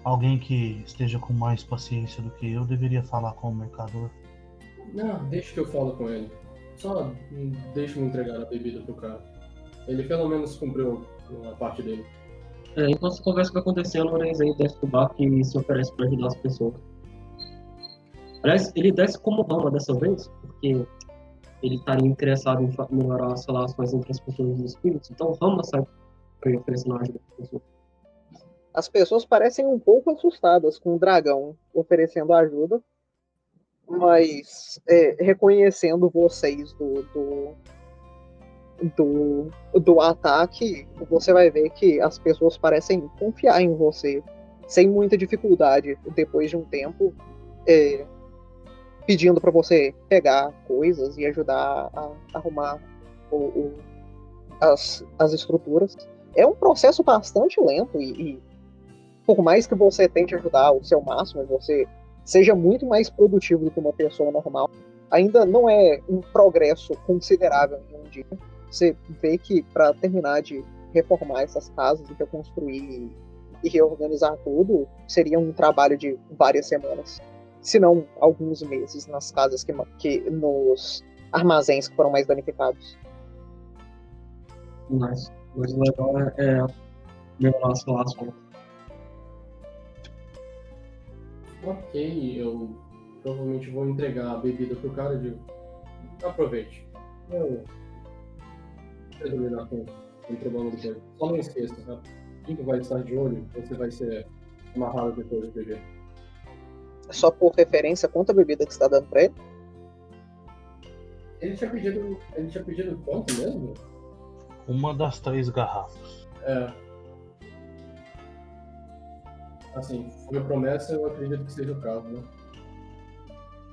Alguém que esteja com mais paciência do que eu deveria falar com o mercador. Não, deixa que eu falo com ele. Só deixa me entregar a bebida pro cara. Ele pelo menos cumpriu a parte dele. É, enquanto essa conversa vai acontecendo, o Renzen desce do barco e se oferece para ajudar as pessoas. Aliás, ele desce como Rama dessa vez, porque ele estaria interessado em melhorar as relações entre as pessoas e os espíritos. Então, Rama sai para ele oferecendo ajuda para as pessoas. As pessoas parecem um pouco assustadas com o dragão oferecendo ajuda, mas é, reconhecendo vocês do, do, do, do ataque, você vai ver que as pessoas parecem confiar em você sem muita dificuldade depois de um tempo, é, pedindo para você pegar coisas e ajudar a arrumar o, o- as, as estruturas. É um processo bastante lento e, e por mais que você tente ajudar o seu máximo, e você seja muito mais produtivo do que uma pessoa normal, ainda não é um progresso considerável em um dia. Você vê que para terminar de reformar essas casas e reconstruir e reorganizar tudo, seria um trabalho de várias semanas, se não alguns meses nas casas que, que nos armazéns que foram mais danificados. Mas, mas o legal é, é melhorar as relações. Ok, eu provavelmente vou entregar a bebida pro cara e digo, aproveite. Eu lidar com o problema depois. Só não esqueça, tá? Quem que vai estar de olho, você vai ser amarrado depois de beber. Só por referência, quanta bebida que você está dando para ele? Ele tinha pedido. Ele tinha pedido quanto mesmo? Uma das três garrafas. É. Assim, foi promessa, eu acredito que seja o caso, né?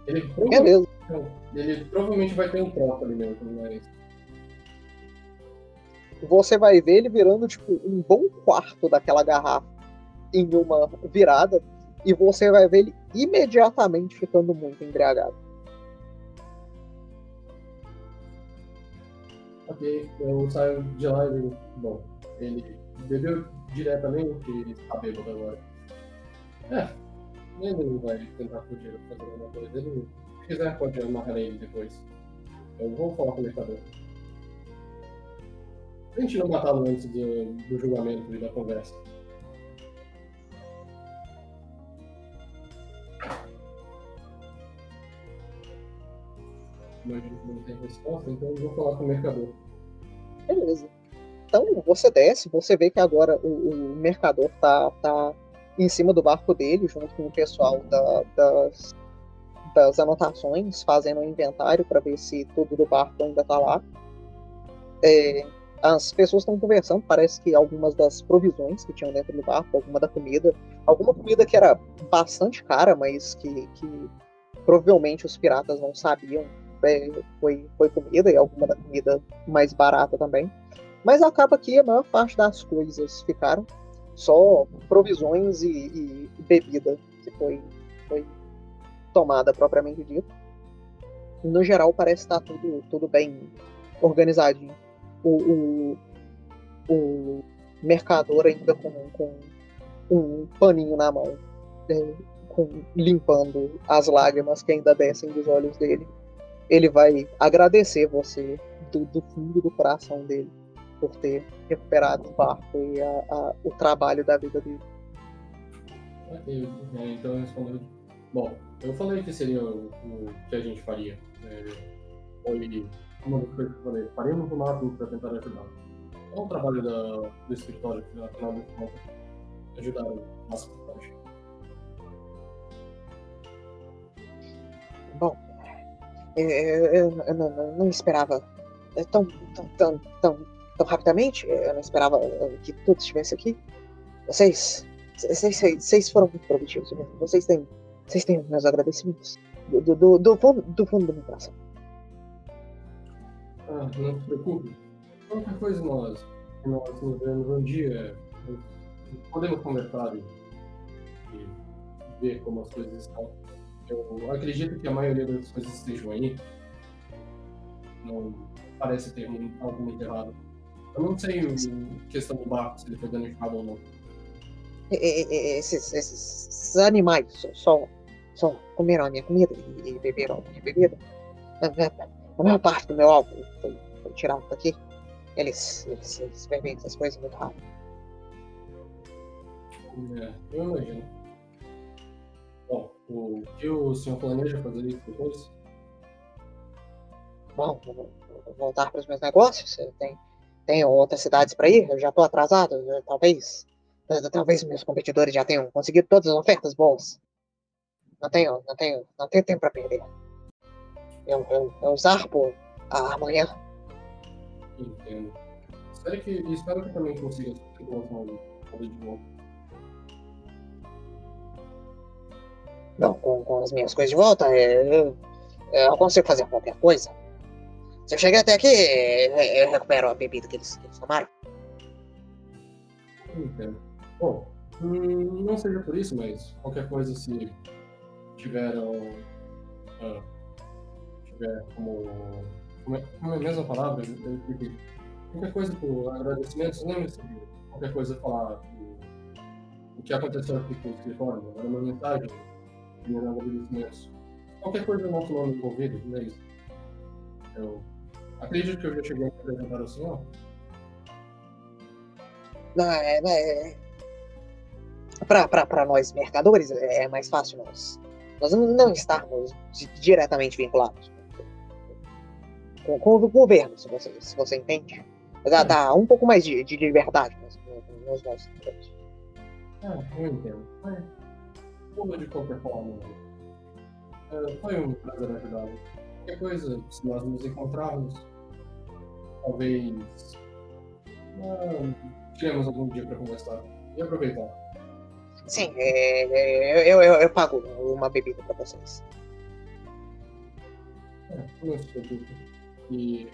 Ele provavelmente, Beleza. ele provavelmente vai ter um troco ali mesmo, mas. Você vai ver ele virando tipo um bom quarto daquela garrafa em uma virada e você vai ver ele imediatamente ficando muito embriagado. Ok, eu saio de lá e digo, bom, ele bebeu diretamente e está bêbado agora. É, ele vai tentar fugir fazer alguma coisa. Ele, se quiser, pode amarrar ele depois. Eu vou falar com o mercador. A gente não matá-lo antes do, do julgamento e da conversa. Que não tem resposta, então eu vou falar com o mercador. Beleza. Então você desce, você vê que agora o, o mercador tá, tá em cima do barco dele, junto com o pessoal da- das, das anotações, fazendo o inventário para ver se tudo do barco ainda tá lá. É, as pessoas estão conversando, parece que algumas das provisões que tinham dentro do barco, alguma da comida, alguma comida que era bastante cara, mas que, que provavelmente os piratas não sabiam, é, foi, foi comida, e alguma da comida mais barata também. Mas acaba que a maior parte das coisas ficaram só provisões e, e bebida que foi, foi tomada propriamente dito. No geral, parece estar tudo, tudo bem organizadinho. O, o, o mercador ainda com, com um paninho na mão, é, com- limpando as lágrimas que ainda descem dos olhos dele. Ele vai agradecer você do, do fundo do coração dele por ter recuperado o barco e a- a- o trabalho da vida dele. É, então eu respondo. Bom, eu falei que seria o, o que a gente faria. É, foi uma das coisas que eu falei. Faremos o máximo para tentar ajudar. É um trabalho da, do escritório, que de contas, ajudar o máximo que pode. Bom, é, eu, eu não, não- não esperava é, tão, tão, tão, tão, tão rapidamente. Eu não esperava é, que tudo estivesse aqui. Vocês, vocês, vocês- foram muito produtivos. Vocês têm, vocês têm meus agradecimentos do, do, do, do fundo do meu coração. Ah, não se preocupe. Qualquer coisa nós, nós nos vemos um dia. Podemos conversar e, ver como as coisas estão. Eu acredito que a maioria das coisas estejam aí. Não parece ter algo muito errado. Eu não sei o questão do barco, se ele foi danificado ou não. esses, esses animais só, só, comeram a minha comida e beberam a minha bebida. A, maior parte do meu alvo foi, foi tirado daqui. Eles, eles, eles bebem essas coisas muito rápido. É, eu imagino. Bom, o que o senhor planeja fazer depois? Bom, vou, voltar para os meus negócios. Eu tenho, tenho outras cidades para ir. Eu já estou atrasado. eu- talvez, talvez meus competidores já tenham conseguido todas as ofertas boas. Não tenho, não tenho, não tenho tempo para perder. Eu, eu, eu zarpo amanhã. Entendo. Espero que, espero que também consiga tripulação toda de volta. Não, com, com as minhas coisas de volta, é, eu, eu consigo fazer qualquer coisa. Se eu chegar até aqui, é, eu recupero a bebida que eles, que eles tomaram. Entendo. Bom, hum, não seja por isso, mas qualquer coisa se tiveram. ah, tiver como. É, como é a mesma palavra? Expliquei. Qualquer coisa por agradecimentos, lembre-se de qualquer coisa falar o que aconteceu aqui com o escritório. Era uma mensagem de agradecimentos. Qualquer coisa nosso nome envolvido, não é isso? Eu acredito que eu já cheguei a apresentar ao senhor. Não, é, é, para nós mercadores é mais fácil nós, nós não, não estarmos di- diretamente vinculados com, com o governo, se você, se você entende. Dá, dá um pouco mais de, de liberdade nos, nos nossos negócios. Ah, eu entendo. Pula de qualquer forma. É, foi um prazer ajudá-lo. Qualquer coisa, se nós nos encontrarmos, talvez. Ah, tiremos algum dia para conversar e aproveitar. Sim, é, é, eu, eu, eu pago uma bebida para vocês. É, não se preocupe. E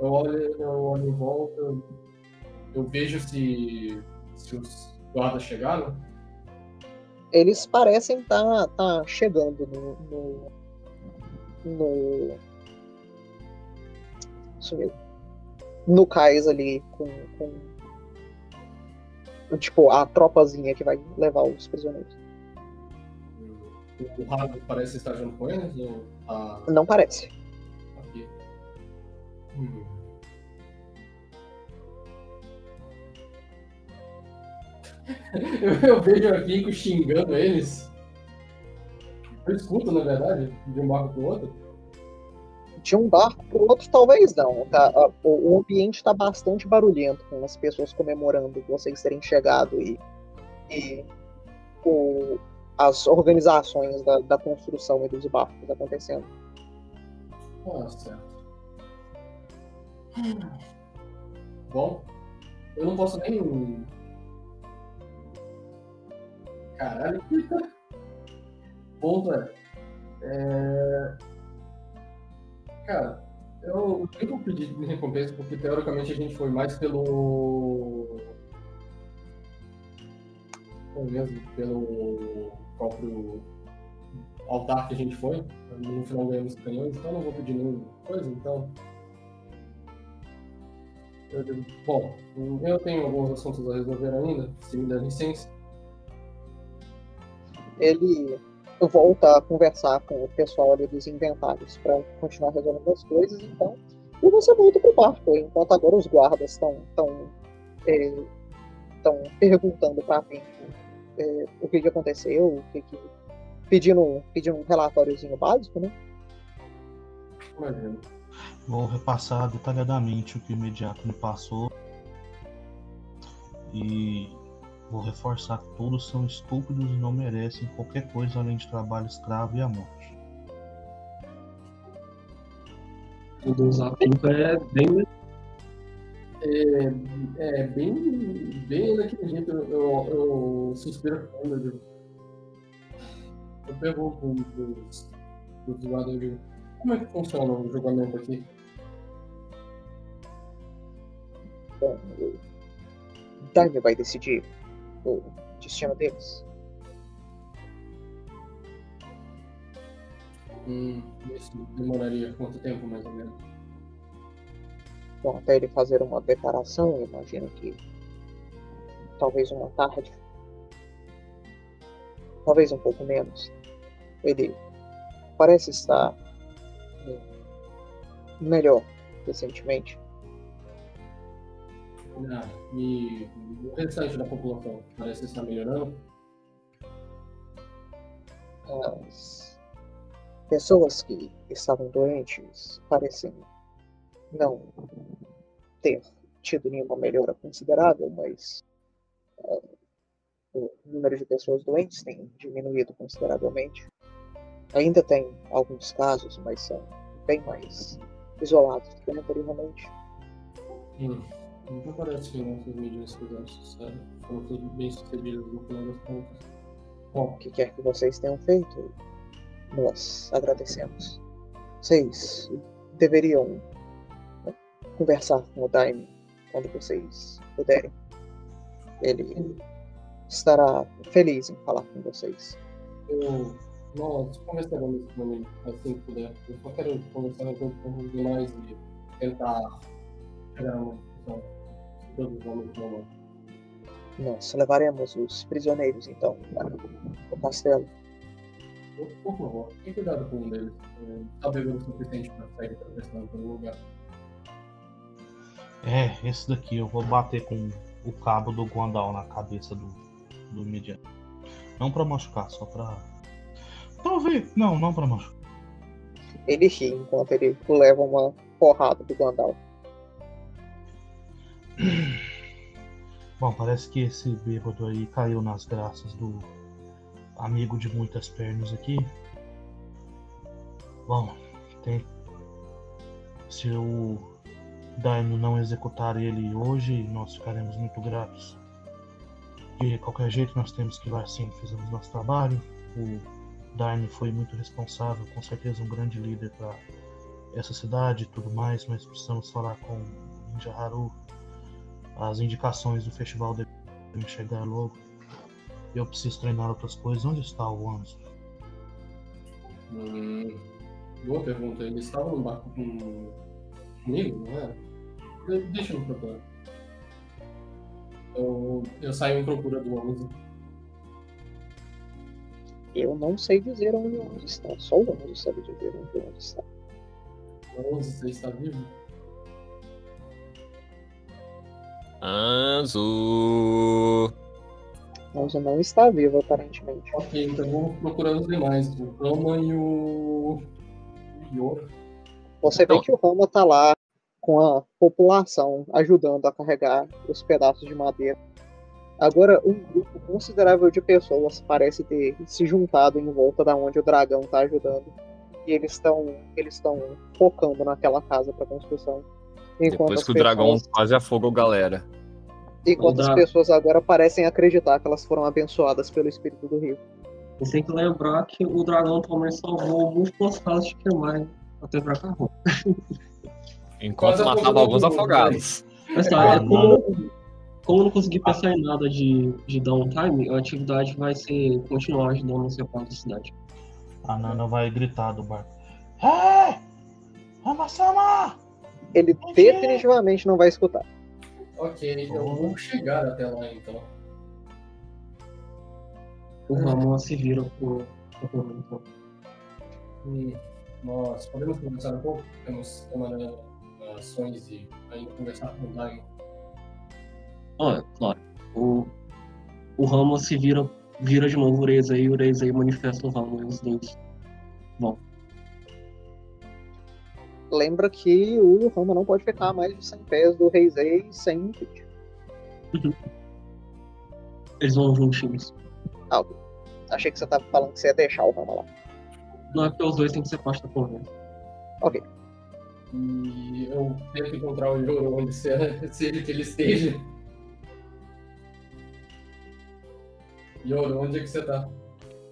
eu olho, eu olho em volta, eu, eu vejo se, se os guardas chegaram. Eles parecem estar tá, chegando no. no. no sumiu. No cais ali com, com. Tipo, a tropazinha que vai levar os prisioneiros. O Rago parece estar junto com eles ou tá Não parece. Aqui? Hum. Eu, eu vejo a Vico xingando eles. Eu escuto, na verdade, de um barco pro outro. De um barco pro outro, talvez não. Tá? O, o ambiente está bastante barulhento, com as pessoas comemorando vocês terem chegado e, e o- as organizações da, da construção e dos barcos acontecendo. Ah, certo. Bom, eu não posso nem. Caralho. Ponto é. é... Cara, eu um pedido de recompensa porque teoricamente a gente foi mais pelo. Ou mesmo, pelo próprio altar que a gente foi. No final ganhamos canhões, então não vou pedir nenhuma coisa, então. Eu- bom, eu tenho alguns assuntos a resolver ainda, se me der licença. ele volta a conversar com o pessoal ali dos inventários para continuar resolvendo as coisas, então. E você volta pro barco, enquanto agora os guardas estão estão estão perguntando para mim é, o que, que aconteceu, o que, que pedindo pedindo um relatóriozinho básico, né? Imagina. Vou repassar detalhadamente o que o imediato me passou. E vou reforçar que todos são estúpidos e não merecem qualquer coisa além de trabalho escravo e a morte. O Zapinto é bem. É, é bem, bem daquele jeito, eu, eu, eu suspiro fundo. Eu, eu pergunto dos, dos digo, como é que funciona o julgamento aqui? Bom, o Daime vai decidir o destino deles. Hum, isso demoraria quanto tempo, mais ou menos? Bom, até ele fazer uma declaração, eu imagino que talvez uma tarde. talvez um pouco menos. Ele parece estar melhor recentemente. Ah, e o restante da população parece estar melhorando? As pessoas que estavam doentes parecem não ter tido nenhuma melhora considerável, mas uh, o número de pessoas doentes tem diminuído consideravelmente. Ainda tem alguns casos, mas são bem mais isolados do que anteriormente. Hum, não parece que nossas medidas fizeram sucesso. Foram todas bem sucedidas no final das contas. Bom, o que quer que vocês tenham feito, nós agradecemos. Vocês deveriam né, conversar com o Daime quando vocês puderem. Ele estará feliz em falar com vocês. Eu, nós conversaremos com ele assim que puder. Eu só quero conversar com os demais e tentar chegar a uma discussão. Todos vamos tomar. Nós levaremos os prisioneiros, então, para o castelo. Por favor, tenha cuidado com um deles. Está bebendo o suficiente para sair atravessando pelo lugar. É, esse daqui eu vou bater com o cabo do Guandal na cabeça do, do Midian. Não pra machucar, só pra. Talvez. Não, não pra machucar. Ele ri enquanto ele leva uma porrada do Guandal. Bom, parece que esse bêbado aí caiu nas graças do amigo de muitas pernas aqui. Bom, tem. Se o Daimo não executar ele hoje, nós ficaremos muito gratos. De qualquer jeito, nós temos que ir lá sim, fizemos nosso trabalho. O Daime foi muito responsável, com certeza um grande líder para essa cidade e tudo mais, mas precisamos falar com Ninja Haru. As indicações do festival devem chegar logo. Eu preciso treinar outras coisas. Onde está o Anzo? Hum, boa pergunta. Ele estava no barco com... comigo, não é? Deixa eu procurar. Eu, eu saio em procura do Onze. Eu não sei dizer onde o Anzo está. Só o Anzo sabe dizer onde o Anzo está. Onze, você está vivo? Anzu. O Anzo não está vivo, aparentemente. Ok, então vamos procurando os demais. O Rama e o. o Yoro. Você vê Então- que o Rama tá lá com a população ajudando a carregar os pedaços de madeira. Agora, um grupo considerável de pessoas parece ter se juntado em volta da onde o dragão tá ajudando. E eles estão eles estão focando naquela casa para construção. Enquanto Depois as que o dragão pessoas- quase afogou galera. Enquanto as pessoas agora parecem acreditar que elas foram abençoadas pelo espírito do rio. Você tem que lembrar que o dragão também salvou múltiplas casas de queimar até pra cá. Enquanto matava alguns afogados. Mas tá, é como, como eu não consegui pensar em nada de, de downtime, a atividade vai ser continuar ajudando essa parte da cidade. A Nana vai gritar do barco. É! Rama-sama! Ele definitivamente não vai escutar. Ok, eu vou chegar até lá então. O Ramon se vira pro. pro- pro- Hum, nós podemos conversar um pouco? Temos tomando ações e aí conversar com o Daimon. Olha, claro. O, o Ramon se vira, vira de novo o Urezei e o Urezei manifesta o Ramon e os dois. Lembra que o Rama não pode ficar mais de 100 pés do Reizei sem kit. Eles vão juntinhos. Achei que você tava falando que você ia deixar o Rama lá. Não é porque os dois têm que ser parte da conversa. E eu tento encontrar o Yoro onde se, se ele que ele esteja. Yoro, onde é que você tá?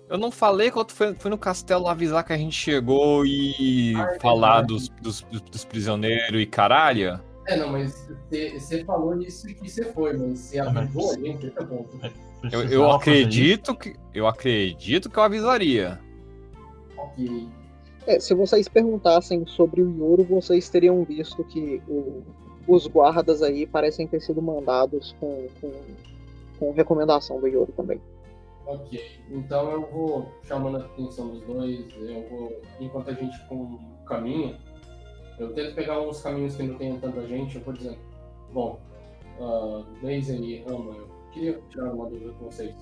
Eu não falei quando foi, foi no castelo avisar que a gente chegou e Ah, é falar dos, dos, dos- prisioneiros e caralho. É, não, mas você- falou isso que você foi, mas você mas- avisou a gente, é o ponto. Eu, eu acredito que. Eu acredito que eu avisaria. Ok. É, se vocês perguntassem sobre o Yoro, vocês teriam visto que o- os guardas aí parecem ter sido mandados com, com, com recomendação do Yoro também. Ok, então eu vou chamando a atenção dos dois, eu vou, enquanto a gente caminha, eu tento pegar uns caminhos que não tenham tanta gente, eu vou dizendo, bom, uh, Daisy e Rama, eu queria tirar uma dúvida com vocês.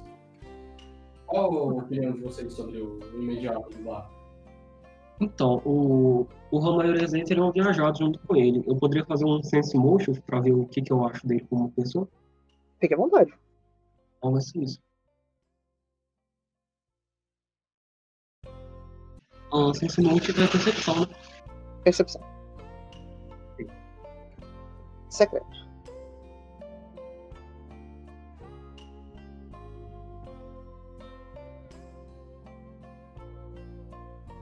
Qual a opinião de vocês sobre o imediato do bar? Então, o, o Rama e o Rezende teriam viajado junto com ele. Eu poderia fazer um sense motion pra ver o que, que eu acho dele como pessoa? Fique à vontade. Então vai ser isso. Ah, sense motion é percepção, né? Percepção. Secreto.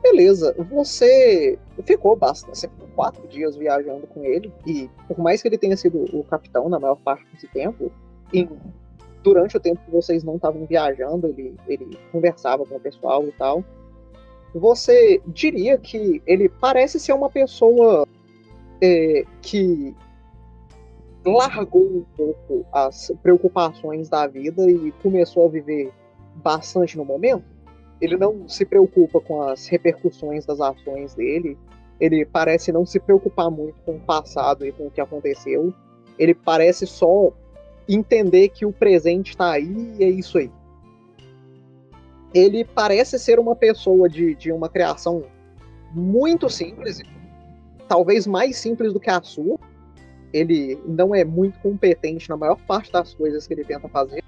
Beleza, você ficou bastante, você ficou quatro dias viajando com ele, e por mais que ele tenha sido o capitão na maior parte desse tempo, em, durante o tempo que vocês não estavam viajando, ele, ele conversava com o pessoal e tal. Você diria que ele parece ser uma pessoa é, que largou um pouco as preocupações da vida e começou a viver bastante no momento. Ele não se preocupa com as repercussões das ações dele. Ele parece não se preocupar muito com o passado e com o que aconteceu. Ele parece só entender que o presente está aí e é isso aí. Ele parece ser uma pessoa de, de uma criação muito simples, talvez mais simples do que a sua. Ele não é muito competente na maior parte das coisas que ele tenta fazer,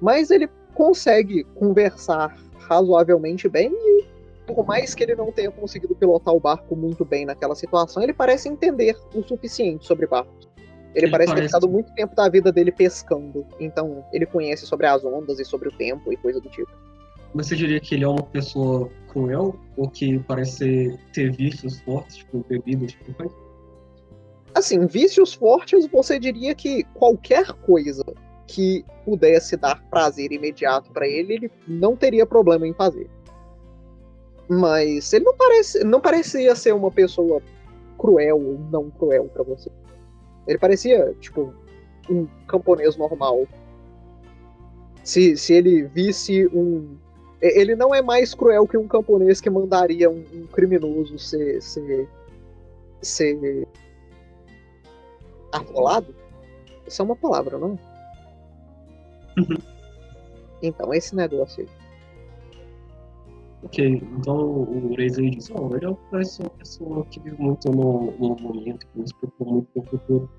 mas ele consegue conversar razoavelmente bem e por mais que ele não tenha conseguido pilotar o barco muito bem naquela situação, ele parece entender o suficiente sobre barcos. Ele, Ele parece ter parece- ficado muito tempo da vida dele pescando, então ele conhece sobre as ondas e sobre o tempo e coisa do tipo. Você diria que ele é uma pessoa cruel ou que parece ter vícios fortes, tipo bebidas, tipo coisa? Assim, vícios fortes, você diria que qualquer coisa que pudesse dar prazer imediato pra ele, ele não teria problema em fazer. Mas ele não parece, não parecia ser uma pessoa cruel ou não cruel pra você. Ele parecia, tipo, um camponês normal. Se, se ele visse um. E- Ele não é mais cruel que um camponês que mandaria um, um criminoso ser, ser, ser arrolado? Isso é uma palavra, não? é? Uhum. Então, esse negócio aí. Ok, então o Razer diz, não, ele parece uma pessoa que vive muito no, no momento, que se preocupa muito com o futuro.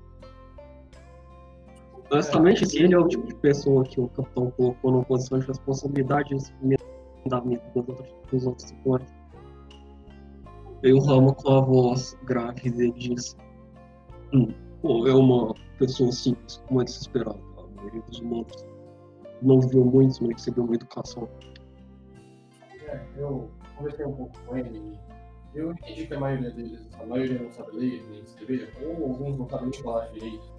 Honestamente, se ele é o tipo de pessoa que o capitão colocou numa posição de responsabilidade da vida das outras, dos outros tripulantes. E o Rama com a voz grave dele diz, hum, pô, é uma pessoa simples, como de se esperar, tá? a maioria dos humanos não viveu muito, não recebeu uma educação. É, eu conversei um pouco com ele e eu entendi que a maioria deles, a maioria não sabe ler nem escrever, ou alguns não sabem nem falar direito.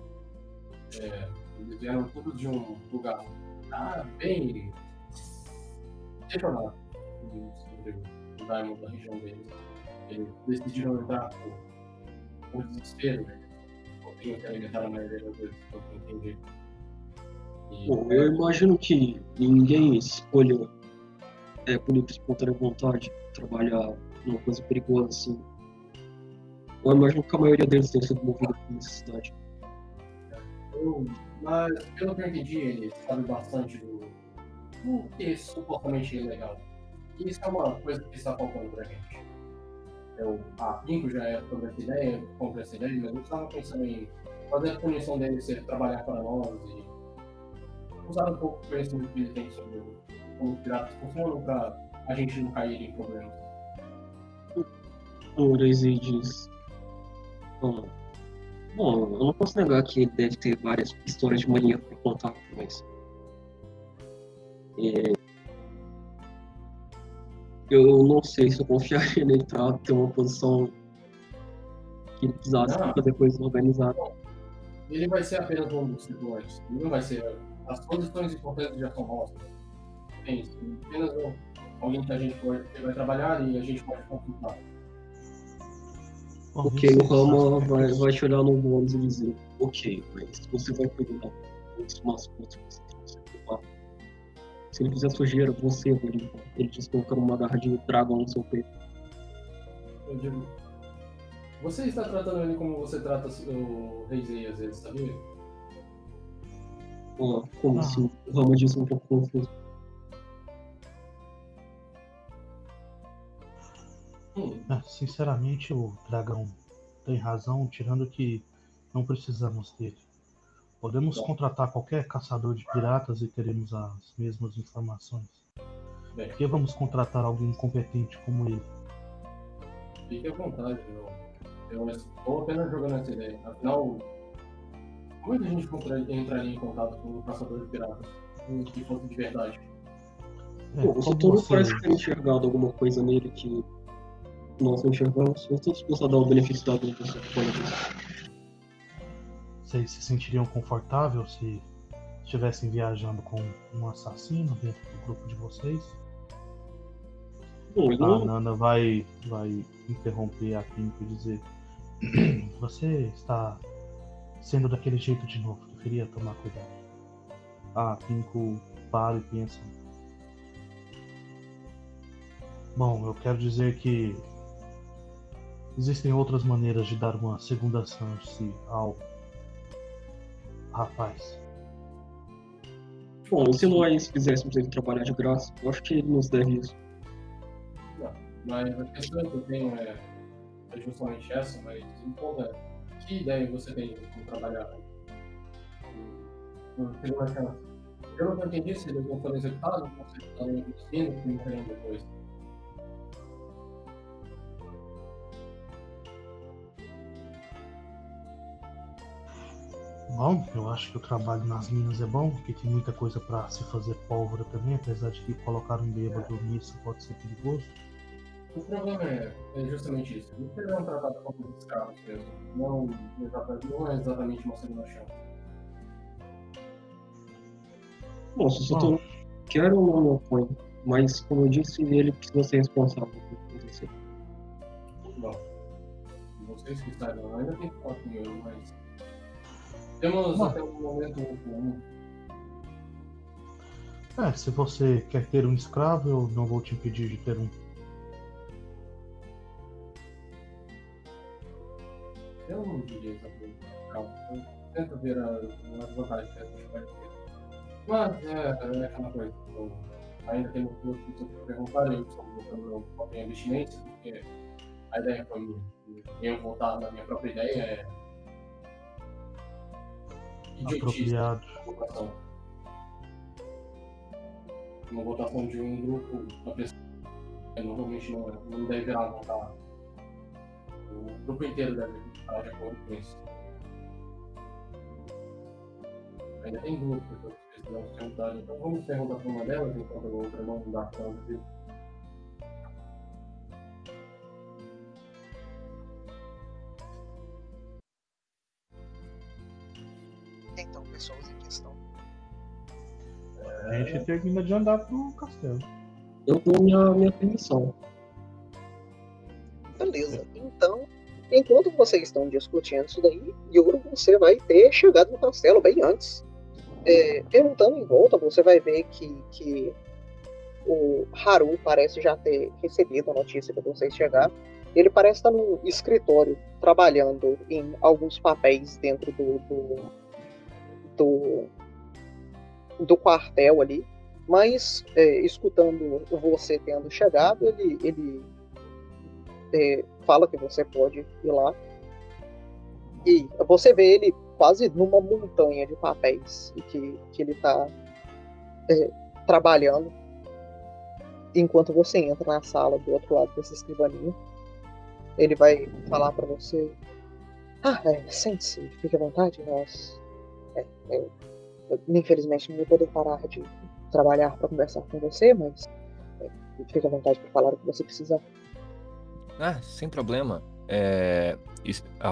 É, eles vieram todos de um lugar ah, bem questionado sobre o Diamond da região deles. Eles decidiram entrar por, por desespero, né? Tinham que alimentar a maioria das pelo que eu entendi. E- Bom, eu imagino que ninguém escolha é, por livre espontânea vontade trabalhar numa coisa perigosa assim. Eu imagino que a maioria deles tenha sido movida por necessidade. Eu- mas, pelo que eu entendi, ele sabe bastante do, do que é supostamente ilegal. E isso é uma coisa que está faltando pra gente. Eu, a Pinko já é sobre essa ideia, contra essa ideia, mas eu estava pensando em fazer a punição dele ser trabalhar para nós e usar um pouco do conhecimento que ele tem sobre o- como os piratas funcionam para a gente não cair em problemas. O Reisei diz. Bom, bom, eu não posso negar que ele deve ter várias histórias de mania pra contar, mas. É, eu não sei se eu confiaria nele pra ter uma posição que ele precisasse Não. fazer coisas organizadas. Ele vai ser apenas um dos tripulantes. Ele não vai ser. As posições importantes já são nossas. É isso. Apenas um- alguém que a gente pode, que vai trabalhar e a gente pode consultar. Ok, o Rama vai, vai te olhar no bônus e dizer, ok, mas você vai cuidar dos mascotes que Se ele fizer sujeira, você ele, ele diz colocando uma garra de dragão no seu peito. Eu digo. Você está tratando ele como você trata o Rei Zei às vezes, sabia? Ó, como Ah. assim? O Rama disse um pouco confuso. Hum, É, sinceramente, o dragão tem razão, tirando que não precisamos dele. Podemos Bom. contratar qualquer caçador de piratas e teremos as mesmas informações. bem, Por que vamos contratar alguém incompetente como ele? fique à vontade, eu, eu estou apenas jogando essa ideia. Afinal, como é que a gente entraria em contato com o caçador de piratas? Um Que fosse de verdade. É, Pô, o Sotoro você- parece ter enxergado alguma coisa nele que nós não enxergamos. Eu estou disposto a dar o benefício da dúvida. Vocês se sentiriam confortáveis se estivessem viajando com um assassino dentro do grupo de vocês? Bom, ele A não, Nana vai, vai interromper a Pinko e dizer: Você está sendo daquele jeito de novo, deveria tomar cuidado. A Pinko para e pensa: Bom, eu quero dizer que existem outras maneiras de dar uma segunda chance ao rapaz. bom, se nós fizéssemos ele trabalhar de graça, eu acho que ele nos deve isso. Mas a questão que eu tenho é, é justamente essa, mas conta, que ideia você tem de como trabalhar? Segunda chance. Eu não entendi se eles não foram executados, ou se estão investindo, que não depois. Bom, eu acho que o trabalho nas minas é bom, porque tem muita coisa para se fazer pólvora também, apesar de que colocar um bêbado nisso pode ser perigoso. O problema é, é justamente isso. Eles serão tratados como escravos mesmo. Não, não é exatamente uma segunda chance. Bom, se o Sotoro quer, eu não oponho. Mas, como eu disse, ele precisa ser responsável por que acontecer. Bom, vocês que saibam, ainda tem com ele, mas. Temos Bom. até o momento um comum. É, se você quer ter um escravo, eu não vou te impedir de ter um. Eu não diria exatamente. Eu tento ver as, vantagens que a gente pode ter. Mas é, é aquela coisa. Eu ainda tenho duas pessoas para perguntar, eu estou colocando a minha vestimenta, porque a ideia foi minha. E Eu voltar na minha própria ideia é. Idiotice. Apropriado. votação. Uma votação de um grupo, uma pessoa normalmente não, não deve votar. O grupo inteiro deve estar de acordo com isso. Ainda tem duas pessoas que precisam se perguntar, então vamos perguntar para uma delas enquanto a outra não dá conta de termina de andar pro castelo. Eu dou minha, minha permissão. Beleza. Então, enquanto vocês estão discutindo isso daí, Yuro, você vai ter chegado no castelo bem antes. É, perguntando em volta, você vai ver que, que o Haru parece já ter recebido a notícia que vocês chegaram. Ele parece estar no escritório, trabalhando em alguns papéis dentro do, do, do, do quartel ali. Mas, é, escutando você tendo chegado, ele, ele é, fala que você pode ir lá. E você vê ele quase numa montanha de papéis que, que ele está trabalhando. Enquanto você entra na sala do outro lado dessa escrivaninha, ele vai falar para você: Ah, é, sente-se, fique à vontade. Nós, é, é, infelizmente, não vou poder parar de trabalhar para conversar com você, mas é, fique à vontade para falar o que você precisar. Ah, sem problema. É,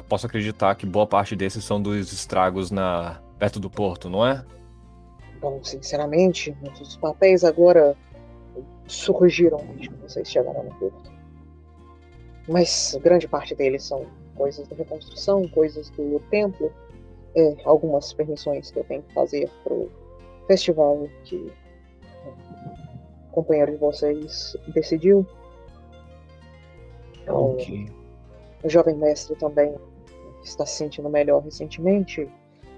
posso acreditar que boa parte desses são dos estragos na perto do porto, não é? Bom, sinceramente, muitos papéis agora surgiram desde que vocês chegaram no porto. Mas grande parte deles são coisas da reconstrução, coisas do templo, é, algumas permissões que eu tenho que fazer pro festival que companheiro de vocês decidiu. O- Ok. O jovem mestre também está se sentindo melhor recentemente.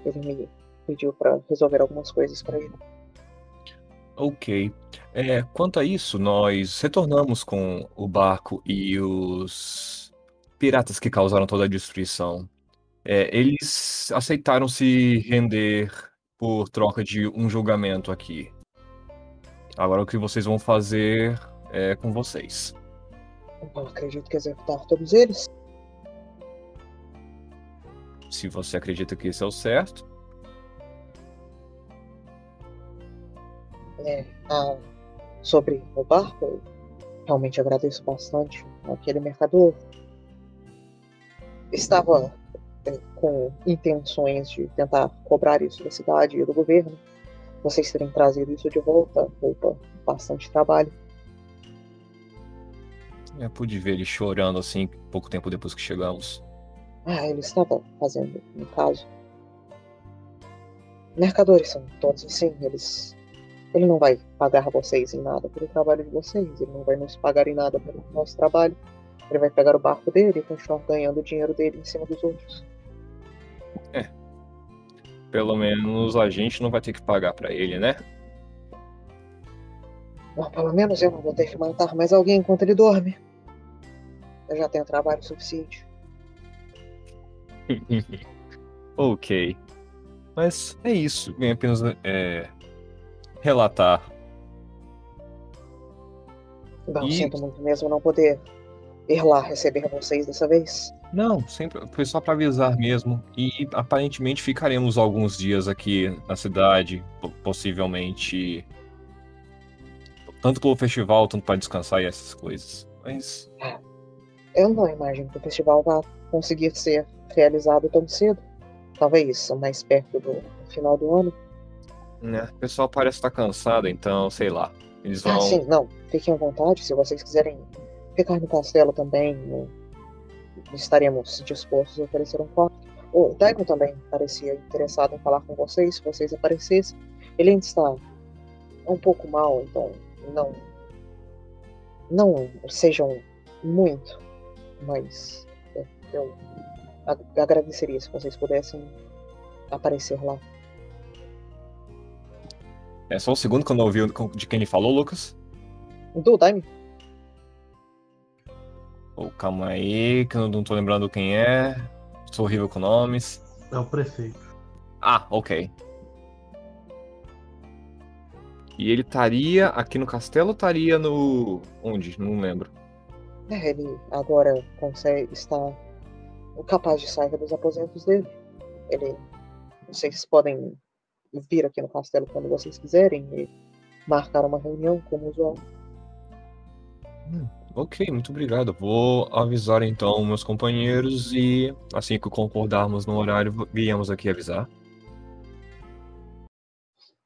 Ele me pediu para resolver algumas coisas para ele. Ok. É, quanto a isso, nós retornamos com o barco e os piratas que causaram toda a destruição. É, eles aceitaram se render por troca de um julgamento aqui. Agora o que vocês vão fazer é com vocês. Eu acredito que executar todos eles. Se você acredita que isso é o certo, É, ah, sobre o barco, eu realmente agradeço bastante aquele mercador. Estava é, com intenções de tentar cobrar isso da cidade e do governo. Vocês terem trazido isso de volta poupa bastante trabalho. eu pude ver ele chorando assim pouco tempo depois que chegamos. Ah, ele estava fazendo, no caso. Mercadores são todos assim, eles. Ele não vai pagar vocês em nada pelo trabalho de vocês, ele não vai nos pagar em nada pelo nosso trabalho. Ele vai pegar o barco dele e continuar ganhando o dinheiro dele em cima dos outros. Pelo menos a gente não vai ter que pagar pra ele, né? Bom, pelo menos eu não vou ter que matar mais alguém enquanto ele dorme. Eu já tenho trabalho suficiente. ok. Mas é isso. Vem apenas é, relatar. Bom, E- sinto muito mesmo não poder ir lá receber vocês dessa vez. Não, sempre foi só pra avisar mesmo. E aparentemente ficaremos alguns dias aqui na cidade, po- possivelmente tanto pelo festival, tanto para descansar e essas coisas. Mas Eu não imagino que o festival vá conseguir ser realizado tão cedo. Talvez mais perto do final do ano. né, o pessoal parece estar cansado, então sei lá. Eles vão. Ah, sim, não. Fiquem à vontade. Se vocês quiserem ficar no castelo também, né, estaremos dispostos a oferecer um quarto. O Daimon também parecia interessado em falar com vocês, se vocês aparecessem. Ele ainda está um pouco mal, então não. Não sejam muito, mas eu ag- agradeceria se vocês pudessem aparecer lá. É só um segundo que eu não ouvi de quem ele falou, Lucas. Do Daimon? Oh, calma aí, que eu não tô lembrando quem é. Sou horrível com nomes. É o prefeito. Ah, ok. E ele estaria aqui no castelo ou estaria no. Onde? Não lembro. É, ele agora consegue estar capaz de sair dos aposentos dele. Ele, vocês podem vir aqui no castelo quando vocês quiserem e marcar uma reunião como usual. Ok, muito obrigado. Vou avisar então meus companheiros e assim que concordarmos no horário, viemos aqui avisar.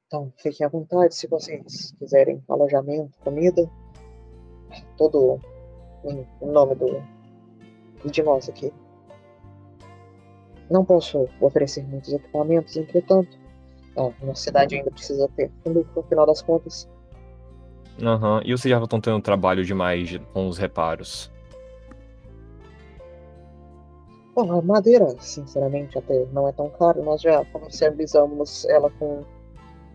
Então fiquem à vontade se vocês quiserem alojamento, comida, todo em nome do de nós aqui. Não posso oferecer muitos equipamentos, entretanto, a nossa cidade ainda precisa ter lucro no final das contas. Aham. E vocês já estão tendo trabalho demais de- com os reparos. Bom, a madeira, sinceramente, até não é tão cara. Nós já comercializamos ela com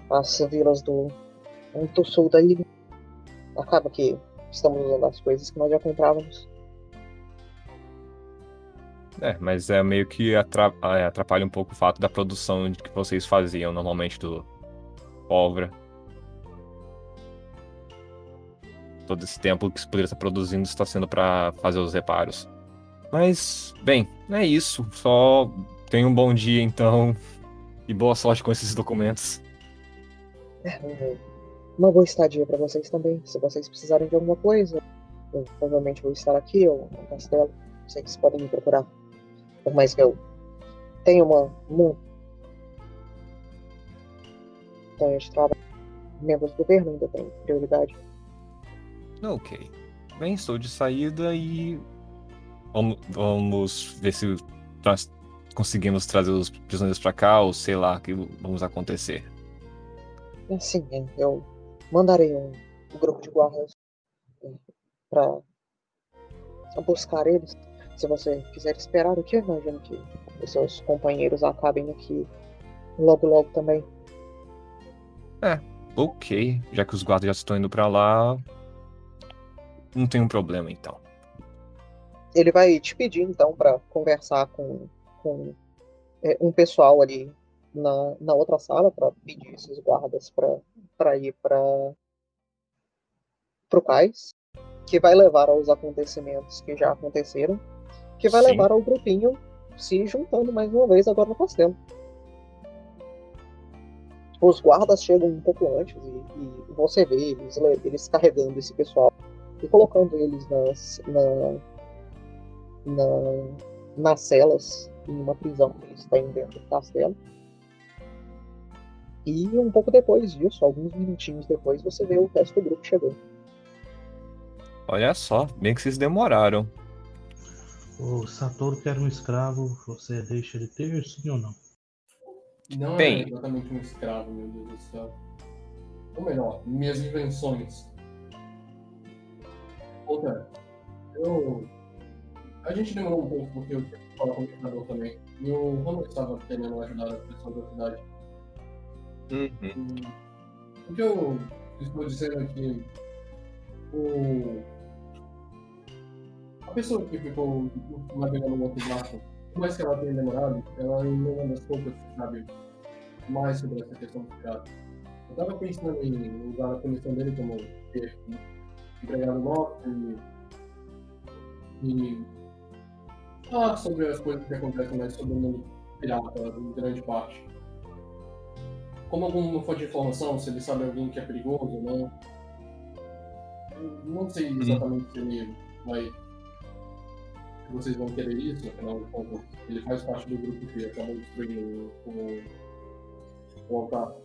as vilas do, do sul da ilha. Acaba que estamos usando as coisas que nós já comprávamos. É, mas é meio que é, atrapalha um pouco o fato da produção que vocês faziam normalmente do pólvora. Todo esse tempo que se poderia estar produzindo está sendo para fazer os reparos. Mas, bem, é isso. Só tenha um bom dia então e boa sorte com esses documentos. É, um- uma boa estadia para vocês também. Se vocês precisarem de alguma coisa, eu provavelmente vou estar aqui ou no castelo. Vocês podem me procurar. Por mais que eu tenha uma montanha de trabalho, membros do governo ainda têm prioridade. Ok. Bem, estou de saída e vamos, vamos ver se nós conseguimos trazer os prisioneiros para cá ou sei lá o que vamos acontecer. Assim, eu mandarei um grupo de guardas para buscar eles. Se você quiser esperar aqui, eu imagino que os seus companheiros acabem aqui logo logo também. Ok, já que os guardas já estão indo pra lá, não tem um problema então. Ele vai te pedir então para conversar com, com é, um pessoal ali na, na outra sala para pedir esses guardas para ir para o cais, que vai levar aos acontecimentos que já aconteceram, que vai Sim. levar ao grupinho se juntando mais uma vez agora no castelo. Os guardas chegam um pouco antes e, e você vê eles, le- eles carregando esse pessoal e colocando eles nas, na, na, nas celas em uma prisão que eles têm dentro do castelo. E um pouco depois disso, alguns minutinhos depois, você vê o resto do grupo chegando. Olha só, bem que vocês demoraram. O Satoru quer um escravo, você deixa ele ter, sim ou não? Não Bem. é exatamente um escravo, meu Deus do céu. Ou melhor, minhas invenções. Outra, eu. A gente demorou um pouco porque eu falar com o computador também. E o Romulo estava querendo ajudar as pessoas da cidade. Uhum. O que eu estou dizendo é que o... a pessoa que ficou navegando no outro barco, por mais que ela tenha demorado, ela não é uma das poucas que sabe mais sobre essa questão do pirata. Eu estava pensando em usar a comissão dele como empregado nosso e, e falar sobre as coisas que acontecem mais sobre o mundo pirata, em grande parte como alguma fonte de informação, se ele sabe alguém que é perigoso ou não. Eu Não sei exatamente se ele vai. Se vocês vão querer isso, afinal de contas, ele faz parte do grupo que acabou destruindo o, o altar.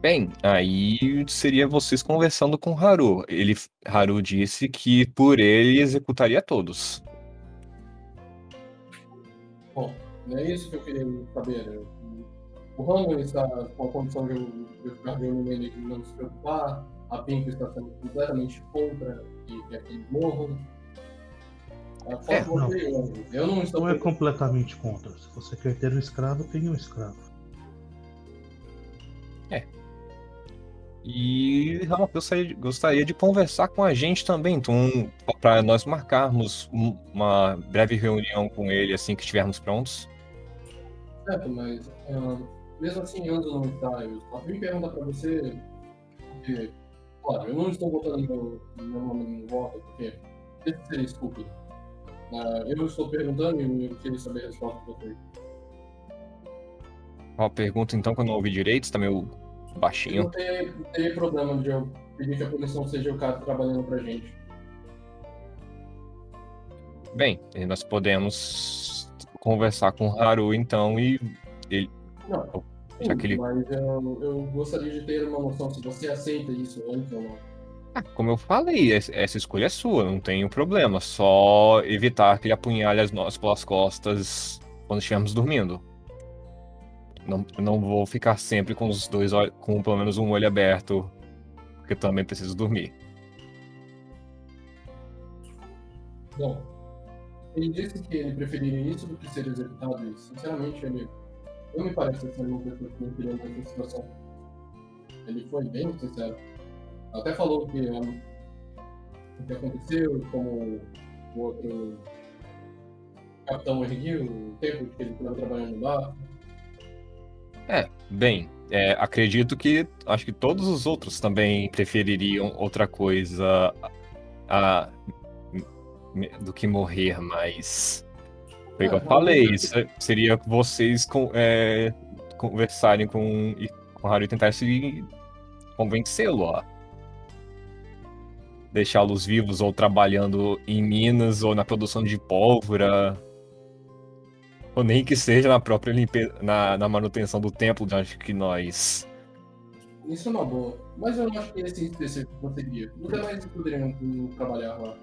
Bem, aí seria vocês conversando com Haru. Ele, Haru disse que por ele executaria todos. Bom, não é isso que eu queria saber. O Ramo está com a condição de eu ficar de olho nele e não se preocupar. A Pink está sendo completamente contra e quer que eles morram. A foto É, não. e eu. Eu não estou Não é completamente contra. Se você quer ter um escravo, tenha um escravo. E Ramal gostaria, gostaria de conversar com a gente também, então, para nós marcarmos um- uma breve reunião com ele assim que estivermos prontos. certo, mas ah, mesmo assim Anzo não está. Eu só vim perguntar para você, porque, claro, eu não estou votando no meu nome no voto, porque isso seria estúpido. Ah, eu estou perguntando e eu queria saber a resposta de vocês. Uma pergunta então que eu não ouvi direito, está meio baixinho. não teria, não teria problema de eu pedir que a punição seja o cara trabalhando pra gente. Bem, nós podemos conversar com o Haru então e Não, Já que ele- mas eu, eu gostaria de ter uma noção se você aceita isso antes ou não. Ah, como eu falei, es- essa escolha é sua, não tenho problema. Só evitar que ele apunhale as nós pelas costas quando estivermos dormindo. Não, não vou ficar sempre com os dois olhos, com pelo menos um olho aberto, porque também preciso dormir. Bom, ele disse que ele preferiria isso do que ser executado e, sinceramente, ele não me parece ser uma pessoa que não queria nessa situação. Ele foi bem sincero. Até falou que um, o que aconteceu, como o outro capitão erguiu, o tempo que ele estava trabalhando no bar. Bem, é, acredito que acho que todos os outros também prefeririam outra coisa a- me- do que morrer, mas foi o que eu falei, seria vocês com- é, conversarem com, com o Haru e tentar se convencê-lo a deixá-los vivos ou trabalhando em minas ou na produção de pólvora. Ou nem que seja na própria limpeza, na, na manutenção do templo, de onde que nós. Isso é uma boa. Mas eu acho que esse específico conseguiria. Os demais poderiam trabalhar lá.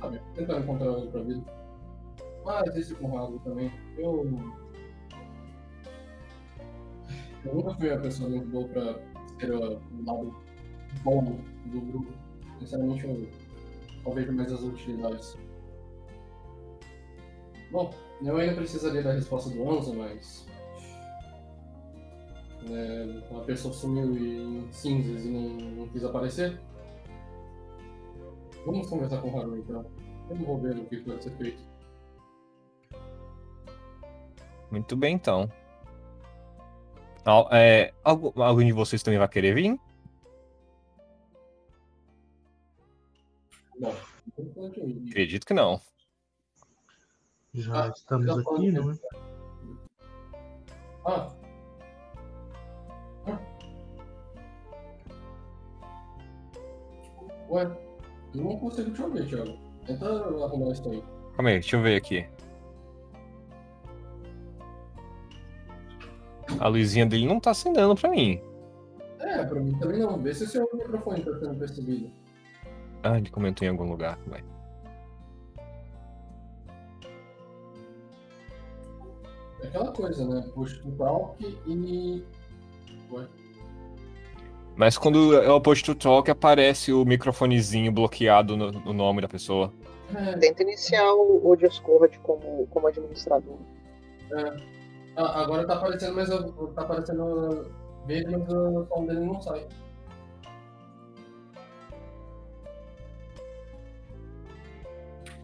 Sabe? Tentar encontrar outra vida. Mas esse com o Rago também. Eu. Eu nunca fui uma pessoa muito boa pra ser um lado bom do grupo. Sinceramente, eu só vejo mais as utilidades. Bom, eu ainda precisaria da resposta do Anzo, mas. É, a pessoa sumiu em cinzas e não, não quis aparecer. Vamos conversar com o Haru então. Vamos ver o que pode ser feito. Muito bem, então. Al- é, algu- algum de vocês também vai querer vir? Acredito que não. Já Ah, estamos já aqui, não é? Ah. Ah. Ué, eu não consigo te ouvir, Thiago. Tenta arrumar isso aí. Calma aí, deixa eu ver aqui. A luzinha dele não tá acendendo pra mim. É, pra mim também não. Vê se o seu microfone tá sendo percebido. Ah, ele comentou em algum lugar. Vai. É aquela coisa, né? Push to talk e. Ué. Mas quando é o push to talk, aparece o microfonezinho bloqueado no, no nome da pessoa. É, Tenta iniciar o, o Discord como, como administrador. ah, agora tá aparecendo, mas eu- tá aparecendo verde, mas o som dele não sai.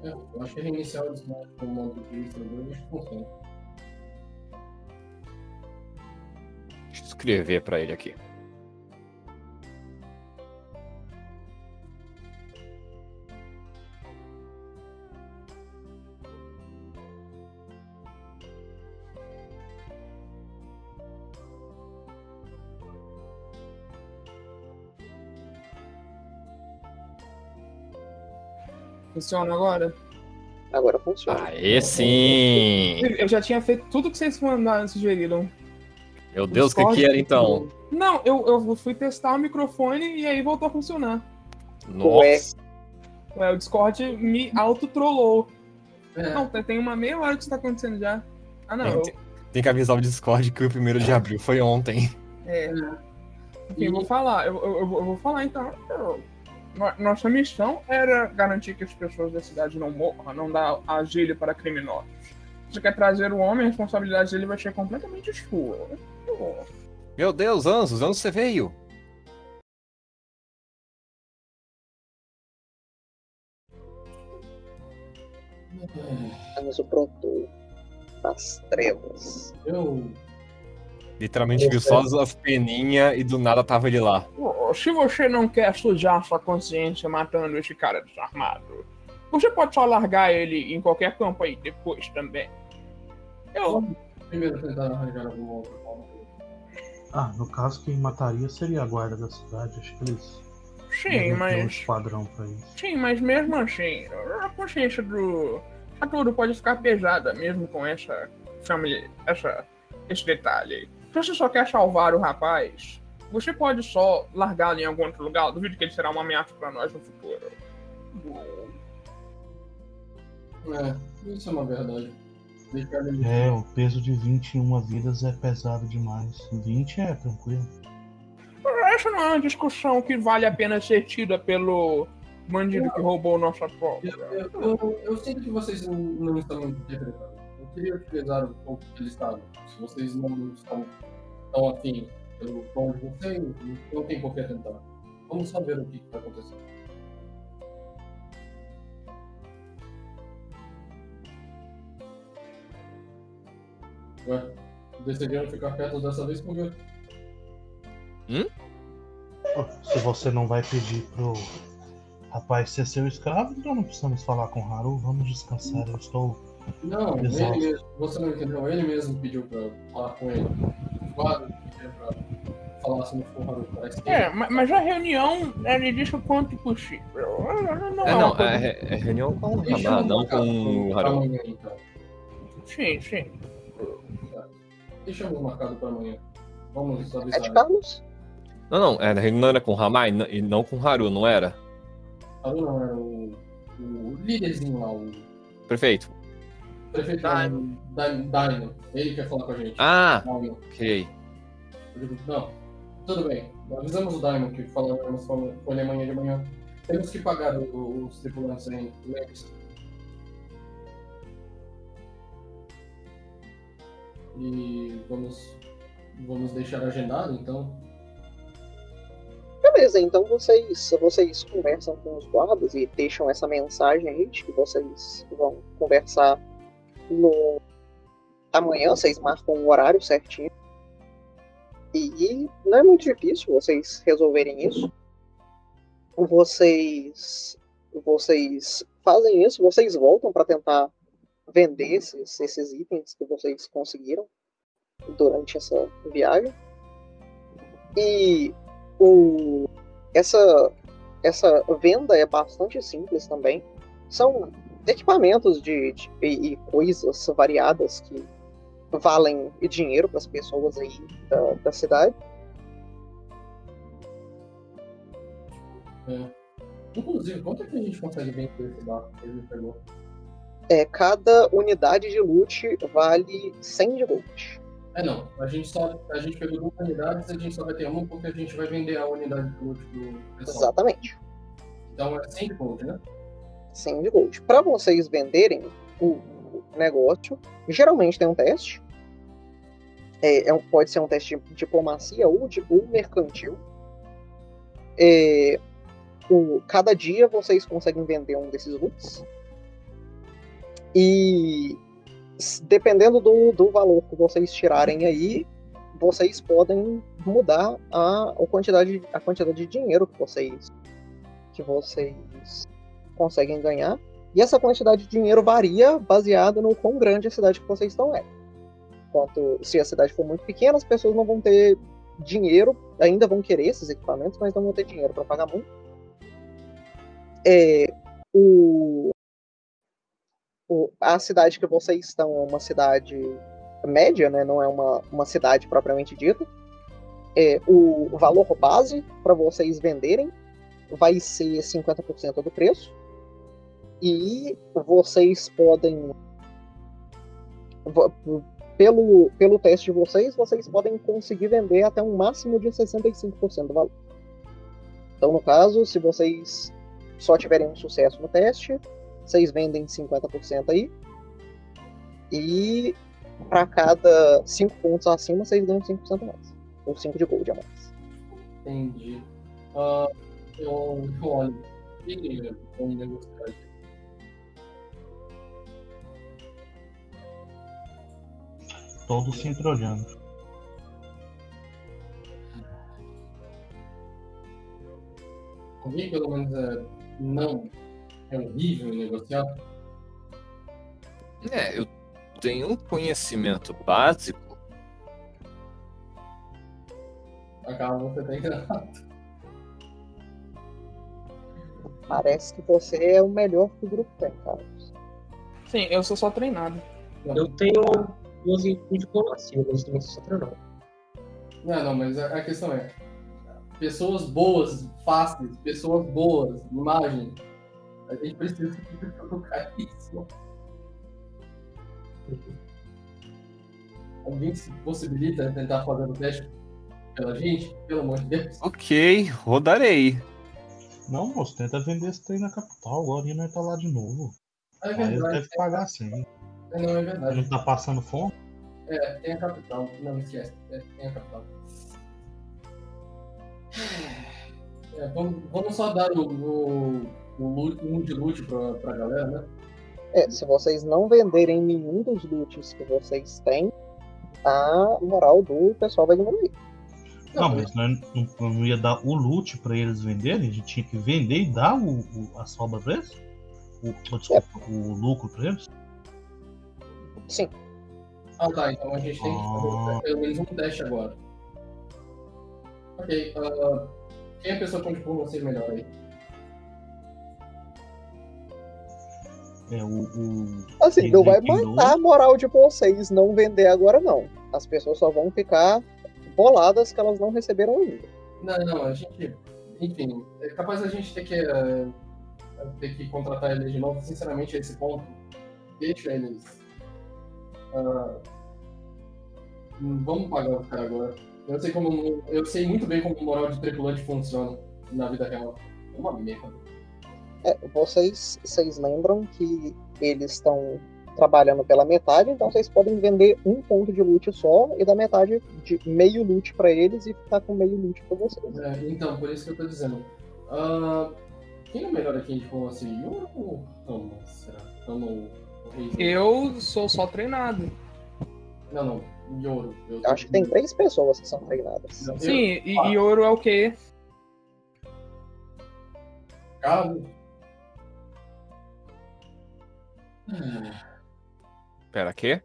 É, eu acho que reiniciar o Discord com o modo de administrador, acho que funciona. Escrever pra ele aqui. Funciona agora? Agora funciona. Aê sim! Eu já tinha feito tudo que vocês mandaram, sugeriram. Meu Deus, o que, que era então? Não, eu, eu fui testar o microfone e aí voltou a funcionar. Nossa! Ué, o Discord me auto-trollou. É, Não, tem- uma meia hora que isso tá acontecendo já. Ah, não. Tem, tem que avisar o Discord que o primeiro de abril foi ontem. É. Enfim, eu vou falar. Eu, eu, eu vou- eu vou falar então. Eu- no- Nossa missão era garantir que as pessoas da cidade não morram, não dar asilo para criminosos. Você quer trazer o homem, a responsabilidade dele vai ser completamente sua. Meu Deus, Anzos, onde você veio? Temos o produtor das trevas. eu. Literalmente viu só as peninhas e do nada tava ele lá. Se você não quer sujar sua consciência matando esse cara desarmado, você pode só largar ele em qualquer campo aí depois também. Eu. Primeiro tentar arranjar alguma outra forma. Ah, no caso, quem mataria seria a guarda da cidade. Acho que eles Sim, ter um mas. esquadrão pra isso. Sim, mas mesmo assim, a consciência do Haturo pode ficar pesada mesmo com essa família, essa, esse detalhe. Se você só quer salvar o rapaz, você pode só largá-lo em algum outro lugar. Eu duvido que ele será uma ameaça para nós no futuro. É, isso é uma verdade. É, o peso de 21 vidas é pesado demais. 20 é tranquilo. Essa não é uma discussão que vale a pena ser tida pelo bandido que roubou nossa prova. Eu, eu, eu sinto que vocês não, não estão interpretando. Eu queria utilizar um pouco que eles estavam. Se vocês não estão tão afim pelo tom de vocês, não tem por que tentar. Vamos só ver o que está acontecendo. Ué, decidiram ficar perto dessa vez por quê? Ó, Se você não vai pedir pro rapaz ser seu escravo, então não precisamos falar com o Haru. Vamos descansar. Eu estou. Não, ele mesmo, você não entendeu, ele mesmo pediu pra falar com ele. Claro, pra falar assim com o Haru, parece que É, ma- mas a reunião ele disse o quanto possível. Não, É, é não, é, é reunião com o eu não com o Haru. então. Sim, sim. Deixamos marcado pra amanhã. Vamos É avisar. de Carlos? Não, não, é, não era com o Ramai e não com o Haru, não era? Haru não, era o, o líderzinho lá, o prefeito Daimon. Daimon. Daimon. Ele quer falar com a gente. Ah, Daimon. ok. Não, tudo bem. Avisamos o Diamond que falaremos com com ele amanhã de manhã. Temos que pagar os tripulantes aí, lembre-se. E vamos, vamos deixar agendado, então. Beleza, então vocês, vocês conversam com os guardas e deixam essa mensagem aí de que vocês vão conversar no amanhã, vocês marcam um horário certinho. E não é muito difícil vocês resolverem isso. Vocês vocês fazem isso, vocês voltam para tentar vender esses, esses itens que vocês conseguiram durante essa viagem. E o, essa, essa venda é bastante simples também. São equipamentos de, de- e, coisas variadas que valem dinheiro para as pessoas aí da, da cidade. É. Inclusive, quanto é que a gente consegue vender esse barco que ele pegou? É, cada unidade de loot vale 100 de gold. É não, a gente só. A gente pegou duas unidades, a gente só vai ter uma porque a gente vai vender a unidade do loot do pessoal. Exatamente. Então é 100 gold, né? 100 de gold. Para vocês venderem o negócio, geralmente tem um teste. É, é pode ser um teste de diplomacia ou, de, ou mercantil. É, o, cada dia vocês conseguem vender um desses loots. E dependendo do, do valor que vocês tirarem aí, vocês podem mudar a, a, quantidade, a quantidade de dinheiro que vocês, que vocês conseguem ganhar. E essa quantidade de dinheiro varia baseado no quão grande a cidade que vocês estão é. Enquanto se a cidade for muito pequena, as pessoas não vão ter dinheiro, ainda vão querer esses equipamentos, mas não vão ter dinheiro para pagar muito. É, o, o- a cidade que vocês estão é uma cidade média, né? não é uma, uma cidade propriamente dita. É, o valor base para vocês venderem vai ser 50% do preço. E vocês podem. Pelo, pelo teste de vocês, vocês podem conseguir vender até um máximo de 65% do valor. Então, no caso, se vocês só tiverem um sucesso no teste, vocês vendem 50% aí. E para cada 5 pontos acima, vocês ganham 5% a mais. Ou 5 de gold a mais. Entendi. Ah, eu, eu olho. E eu negociar aqui. Todos se entrojando. Alguém pelo menos é, não é horrível negociar? É, eu tenho um conhecimento básico. Acaba você tá enganado. Parece que você é o melhor que o grupo tem, Carlos. Sim, eu sou só treinado. Eu tenho duas em em diplomacia, mas não sou treinado. Não, não, mas a, a questão é. Pessoas boas, fáceis, pessoas boas, imagem. A gente precisa colocar isso. Alguém se possibilita tentar fazer o teste pela gente? Pelo amor de Deus. Ok, rodarei. Não, moço, tenta vender esse trem na capital agora e não tá lá de novo. É Aí ele verdade. deve pagar sim. É, não, é Ele verdade. não tá passando fome? É, tem a capital. Não, esquece. É, tem a capital. É, vamos, vamos só dar o, o, um de loot pra, pra galera, né? É, se vocês não venderem nenhum dos loots que vocês têm, a moral do pessoal vai diminuir. Não, mas nós não, não ia dar o loot pra eles venderem? A gente tinha que vender e dar o, o- a sobra pra eles? O, o- desculpa, o lucro pra eles? Sim, Ah tá, então a gente tem que Ah. fazer pelo menos um teste agora. Ok, ah, quem é a pessoa com diplomacia melhor aí? É o. o assim, não vai matar a moral de vocês não vender agora, não. As pessoas só vão ficar boladas que elas não receberam ainda. Não, não, a gente. Enfim, é capaz a gente ter que, eh, ter que contratar eles de novo, sinceramente, a esse ponto. Deixa eles. hum, vamos pagar o cara agora. Eu sei como. Eu sei muito bem como o moral de tripulante funciona na vida real. É uma merda. É, vocês, vocês lembram que eles estão trabalhando pela metade, então vocês podem vender um ponto de loot só e dar metade de meio loot pra eles e ficar com meio loot pra vocês. É, então, por isso que eu tô dizendo. Ah, quem é o melhor aqui em diplomacia? Eu ou? Será? Tamo o rei? Eu sou só treinado. Não, não. Yoro. Eu Eu acho que tem três pessoas que são treinadas. Não, eu- Sim, e, Ah. ouro é o quê? Carlos. Pera, quê?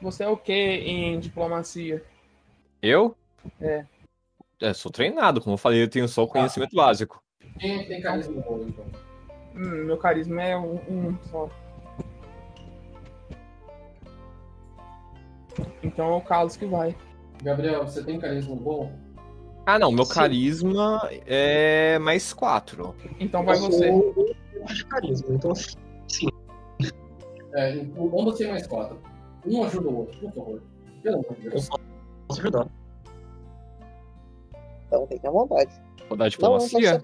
Você é o quê em diplomacia? Eu? É. É, sou treinado, como eu falei, eu tenho só o conhecimento básico. Quem é que tem carisma bom, então? Hum, meu carisma é um, um só. Então é o Carlos que vai. Gabriel, você tem carisma bom? Ah, não, meu Sim. carisma é mais quatro. Então vai você. Eu de carisma, então É, então vamos ser mais quatro. Um ajuda o outro, por favor. Pelo amor de Deus. posso ajudar. Então fiquem à vontade. Vou dar é diplomacia?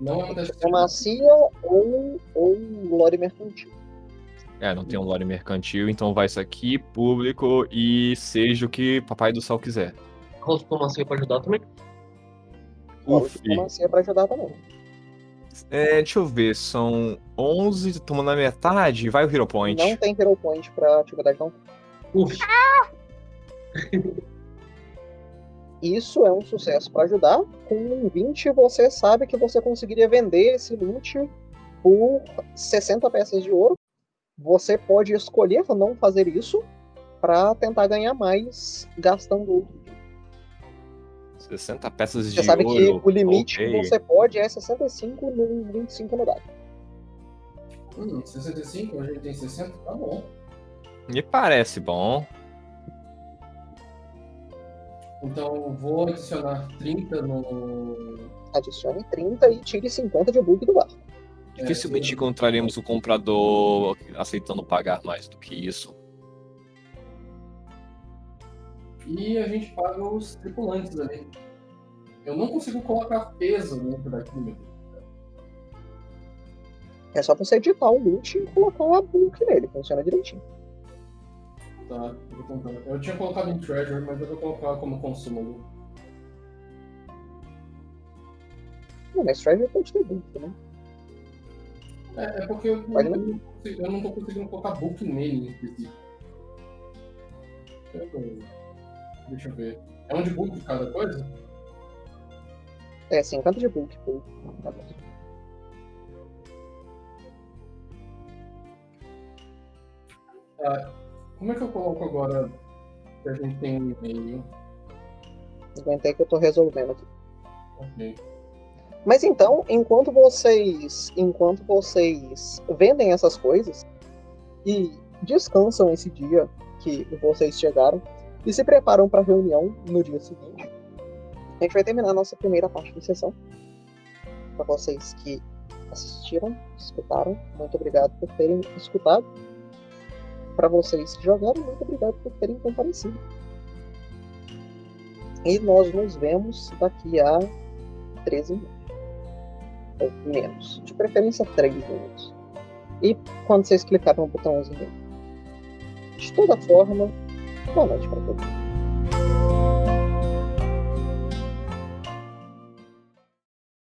Não é um teste Diplomacia ou, ou lore mercantil. É, não tem um lore mercantil, então vai isso aqui, público, e seja o que papai do céu quiser. Rola diplomacia pra ajudar também. Rola diplomacia pra ajudar também. É, deixa eu ver, são 11, tomando a metade, vai o Hero Point. Não tem Hero Point pra atividade não. Uf, Isso é um sucesso pra ajudar. Com um 20, você sabe que você conseguiria vender esse loot por 60 peças de ouro. Você pode escolher não fazer isso para tentar ganhar mais gastando outro. 60 peças de Você sabe que ouro. o limite ok. que você pode é 65 no 25 no dado. Hum, 65, a gente tem 60, tá bom. Me parece bom. Então vou adicionar 30 no. Adicione 30 e tire 50 de bug do bar. Dificilmente sim. encontraremos o comprador aceitando pagar mais do que isso. E a gente paga os tripulantes ali. Eu não consigo colocar peso dentro daqui, meu Deus. É só você editar o loot e colocar a book nele. Funciona direitinho. Tá, eu vou. Eu tinha colocado em Treasure, mas eu vou colocar como consumo. Não, mas Treasure pode ter book, né? É, é porque eu, não eu não tô conseguindo colocar book nele em específico. Eu- Deixa eu ver. É um de book cada coisa? É, 50 de book. Pô. Tá bom. Como é que eu coloco agora que a gente tem um e-mail? Aguentei que eu tô resolvendo aqui. Ok. Mas então, enquanto vocês, enquanto vocês vendem essas coisas e descansam esse dia que vocês chegaram e se preparam para a reunião no dia seguinte, a gente vai terminar a nossa primeira parte da sessão. Para vocês que assistiram, escutaram, muito obrigado por terem escutado. Para vocês que jogaram, muito obrigado por terem comparecido. E nós nos vemos daqui a 13 minutos ou menos. De preferência 3 minutos. E quando vocês clicarem no botãozinho. De toda forma, boa noite para todos.